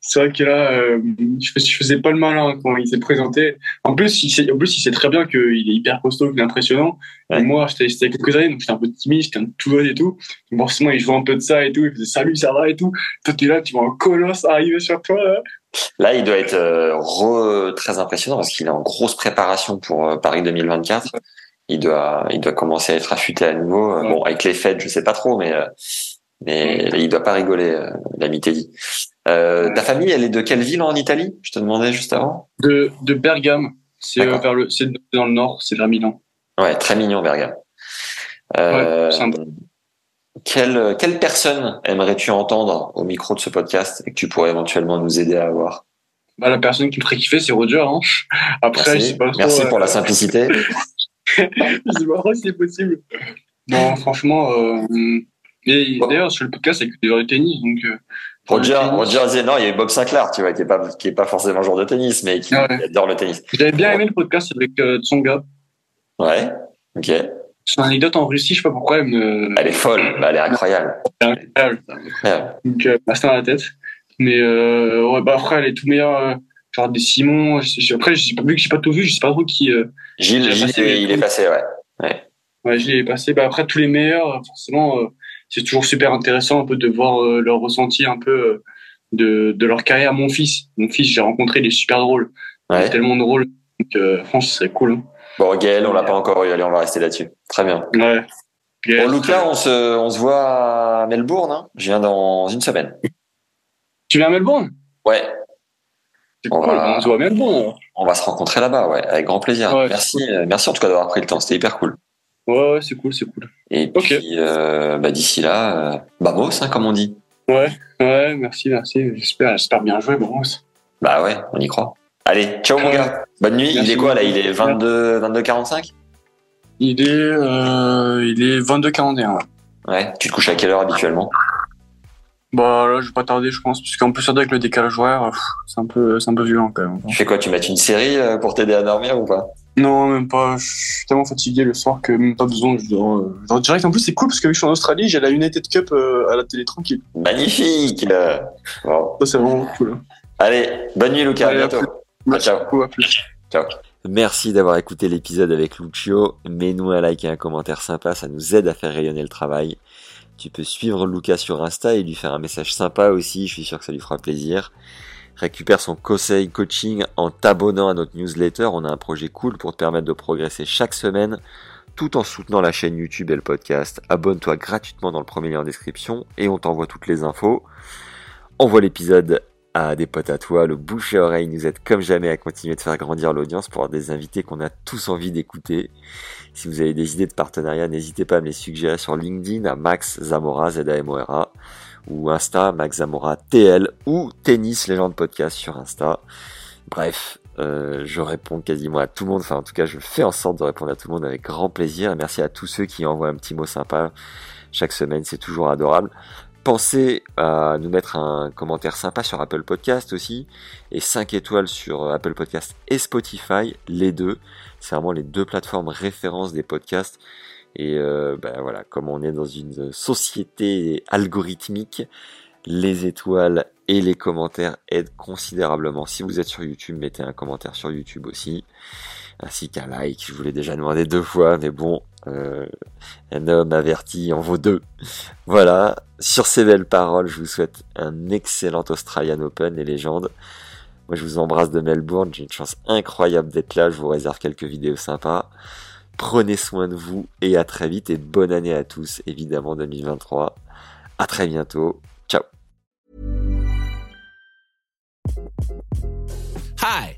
C'est vrai que là, euh, je, je faisais pas le malin quand il s'est présenté. En plus, il sait, en plus, il sait très bien qu'il est hyper costaud, qu'il est impressionnant. Ouais. Et moi, a quelques années, donc j'étais un peu timide, j'étais un tout jeune et tout. Donc forcément, il jouait un peu de ça et tout. Il faisait salut, ça va? et tout. Toi, t'es là, tu vois un colosse arriver sur toi. Là. Là, il doit être euh, re- très impressionnant parce qu'il est en grosse préparation pour euh, Paris 2024. Il doit, il doit commencer à être affûté à nouveau. Euh. Bon, avec les fêtes, je sais pas trop, mais mais il doit pas rigoler, l'ami Teddy. Euh, ta famille, elle est de quelle ville en Italie? Je te demandais juste avant. De, de Bergame. C'est euh, D'accord. vers le, c'est dans le nord, c'est vers Milan. Ouais, très mignon, Bergame. Euh, Ouais. Quelle, quelle personne aimerais-tu entendre au micro de ce podcast et que tu pourrais éventuellement nous aider à avoir? Bah, la personne qui me ferait kiffer, c'est Roger. Hein. Après, je Merci, sais pas trop. Merci euh, pour la simplicité. je sais pas trop si c'est possible. Non, franchement. Euh, d'ailleurs, sur le podcast, c'est que des joueurs de tennis. Donc, euh, Roger, Roger disait non, il y a Bob Sinclair, tu vois, qui est pas, qui est pas forcément joueur de tennis, mais qui Ouais. adore le tennis. J'avais bien aimé le podcast avec euh, Tsonga. Ouais. Ok. Son anecdote en Russie, je sais pas pourquoi, elle me. Elle est folle, elle est incroyable. Elle est incroyable. incroyable. Donc, euh, bah, dans la tête. Mais euh, ouais, bah, après, elle est tout meilleure. euh, genre des Simon. après, vu que j'ai pas tout vu, je sais pas trop qui. Euh, Gilles, Il est Gilles, passé, il est- est passé, ouais. ouais, je l'ai passé. Bah, après, tous les meilleurs, euh, forcément, c'est toujours super intéressant un peu de voir leur ressenti un peu de, de leur carrière. Mon fils, mon fils, j'ai rencontré, il est super drôle. Il est Ouais. tellement drôle. Donc, franchement, c'est cool. Hein. Bon, Gaël, on l'a pas encore eu. Allez, on va rester là-dessus. Très bien. Ouais. Bon, Lucas, on se, on se voit à Melbourne, hein. Je viens dans une semaine. Tu viens à Melbourne? Ouais. On cool, va- on se voit à Melbourne. On va se rencontrer là-bas, ouais. Avec grand plaisir. Ouais, merci, euh, merci en tout cas d'avoir pris le temps. C'était hyper cool. Ouais, ouais, c'est cool, c'est cool. Et puis, bah, d'ici là, vamos, hein, comme on dit. Ouais, ouais, merci, merci. J'espère, j'espère bien jouer, Bros. Bah ouais, on y croit. Allez, ciao mon gars. Bonne nuit. il est quoi là? Il est 22, 22 45 Il est, euh, il est 22 41. Ouais. Tu te couches à quelle heure habituellement? Bah là, je vais pas tarder, je pense, puisqu'en plus avec le décalage horaire, c'est un peu, c'est un peu violent quand même. Tu fais quoi? Tu mets une série euh, pour t'aider à dormir ou pas? Non, même pas. Je suis tellement fatigué le soir que même pas besoin. Je dors, euh, je dors direct. En plus, c'est cool parce que je suis en Australie, j'ai la United Cup euh, à la télé tranquille. Magnifique. Ça c'est vraiment cool. Allez, bonne nuit Lucas. à bientôt. Ciao. Ciao. Merci d'avoir écouté l'épisode avec Lucio. Mets-nous un like et un commentaire sympa, ça nous aide à faire rayonner le travail. Tu peux suivre Lucas sur Insta et lui faire un message sympa aussi, je suis sûr que ça lui fera plaisir. Récupère son conseil coaching en t'abonnant à notre newsletter. On a un projet cool pour te permettre de progresser chaque semaine tout en soutenant la chaîne YouTube et le podcast. Abonne-toi gratuitement dans le premier lien en description et on t'envoie toutes les infos. Envoie l'épisode à des potes à toi. Le bouche à oreille nous aide comme jamais à continuer de faire grandir l'audience pour avoir des invités qu'on a tous envie d'écouter. Si vous avez des idées de partenariat, n'hésitez pas à me les suggérer sur LinkedIn à Max Zamora, z a m o r -A, ou Insta, Max Zamora TL, ou Tennis Légende Podcast sur Insta. Bref, euh, je réponds quasiment à tout le monde, enfin en tout cas je fais en sorte de répondre à tout le monde avec grand plaisir. merci à tous ceux qui envoient un petit mot sympa chaque semaine, c'est toujours adorable. Pensez à nous mettre un commentaire sympa sur Apple Podcast aussi et 5 étoiles sur Apple Podcast et Spotify, les deux. C'est vraiment les deux plateformes références des podcasts. Et euh, ben voilà, comme on est dans une société algorithmique, les étoiles et les commentaires aident considérablement. Si vous êtes sur YouTube, mettez un commentaire sur YouTube aussi, ainsi qu'un like. Je vous l'ai déjà demandé deux fois, mais bon, euh, un homme averti en vaut deux. Voilà, sur ces belles paroles, je vous souhaite un excellent Australian Open, les légendes. Moi, je vous embrasse de Melbourne. J'ai une chance incroyable d'être là. Je vous réserve quelques vidéos sympas. Prenez soin de vous et à très vite et bonne année à tous, évidemment 2023. À très bientôt. Ciao. Hi,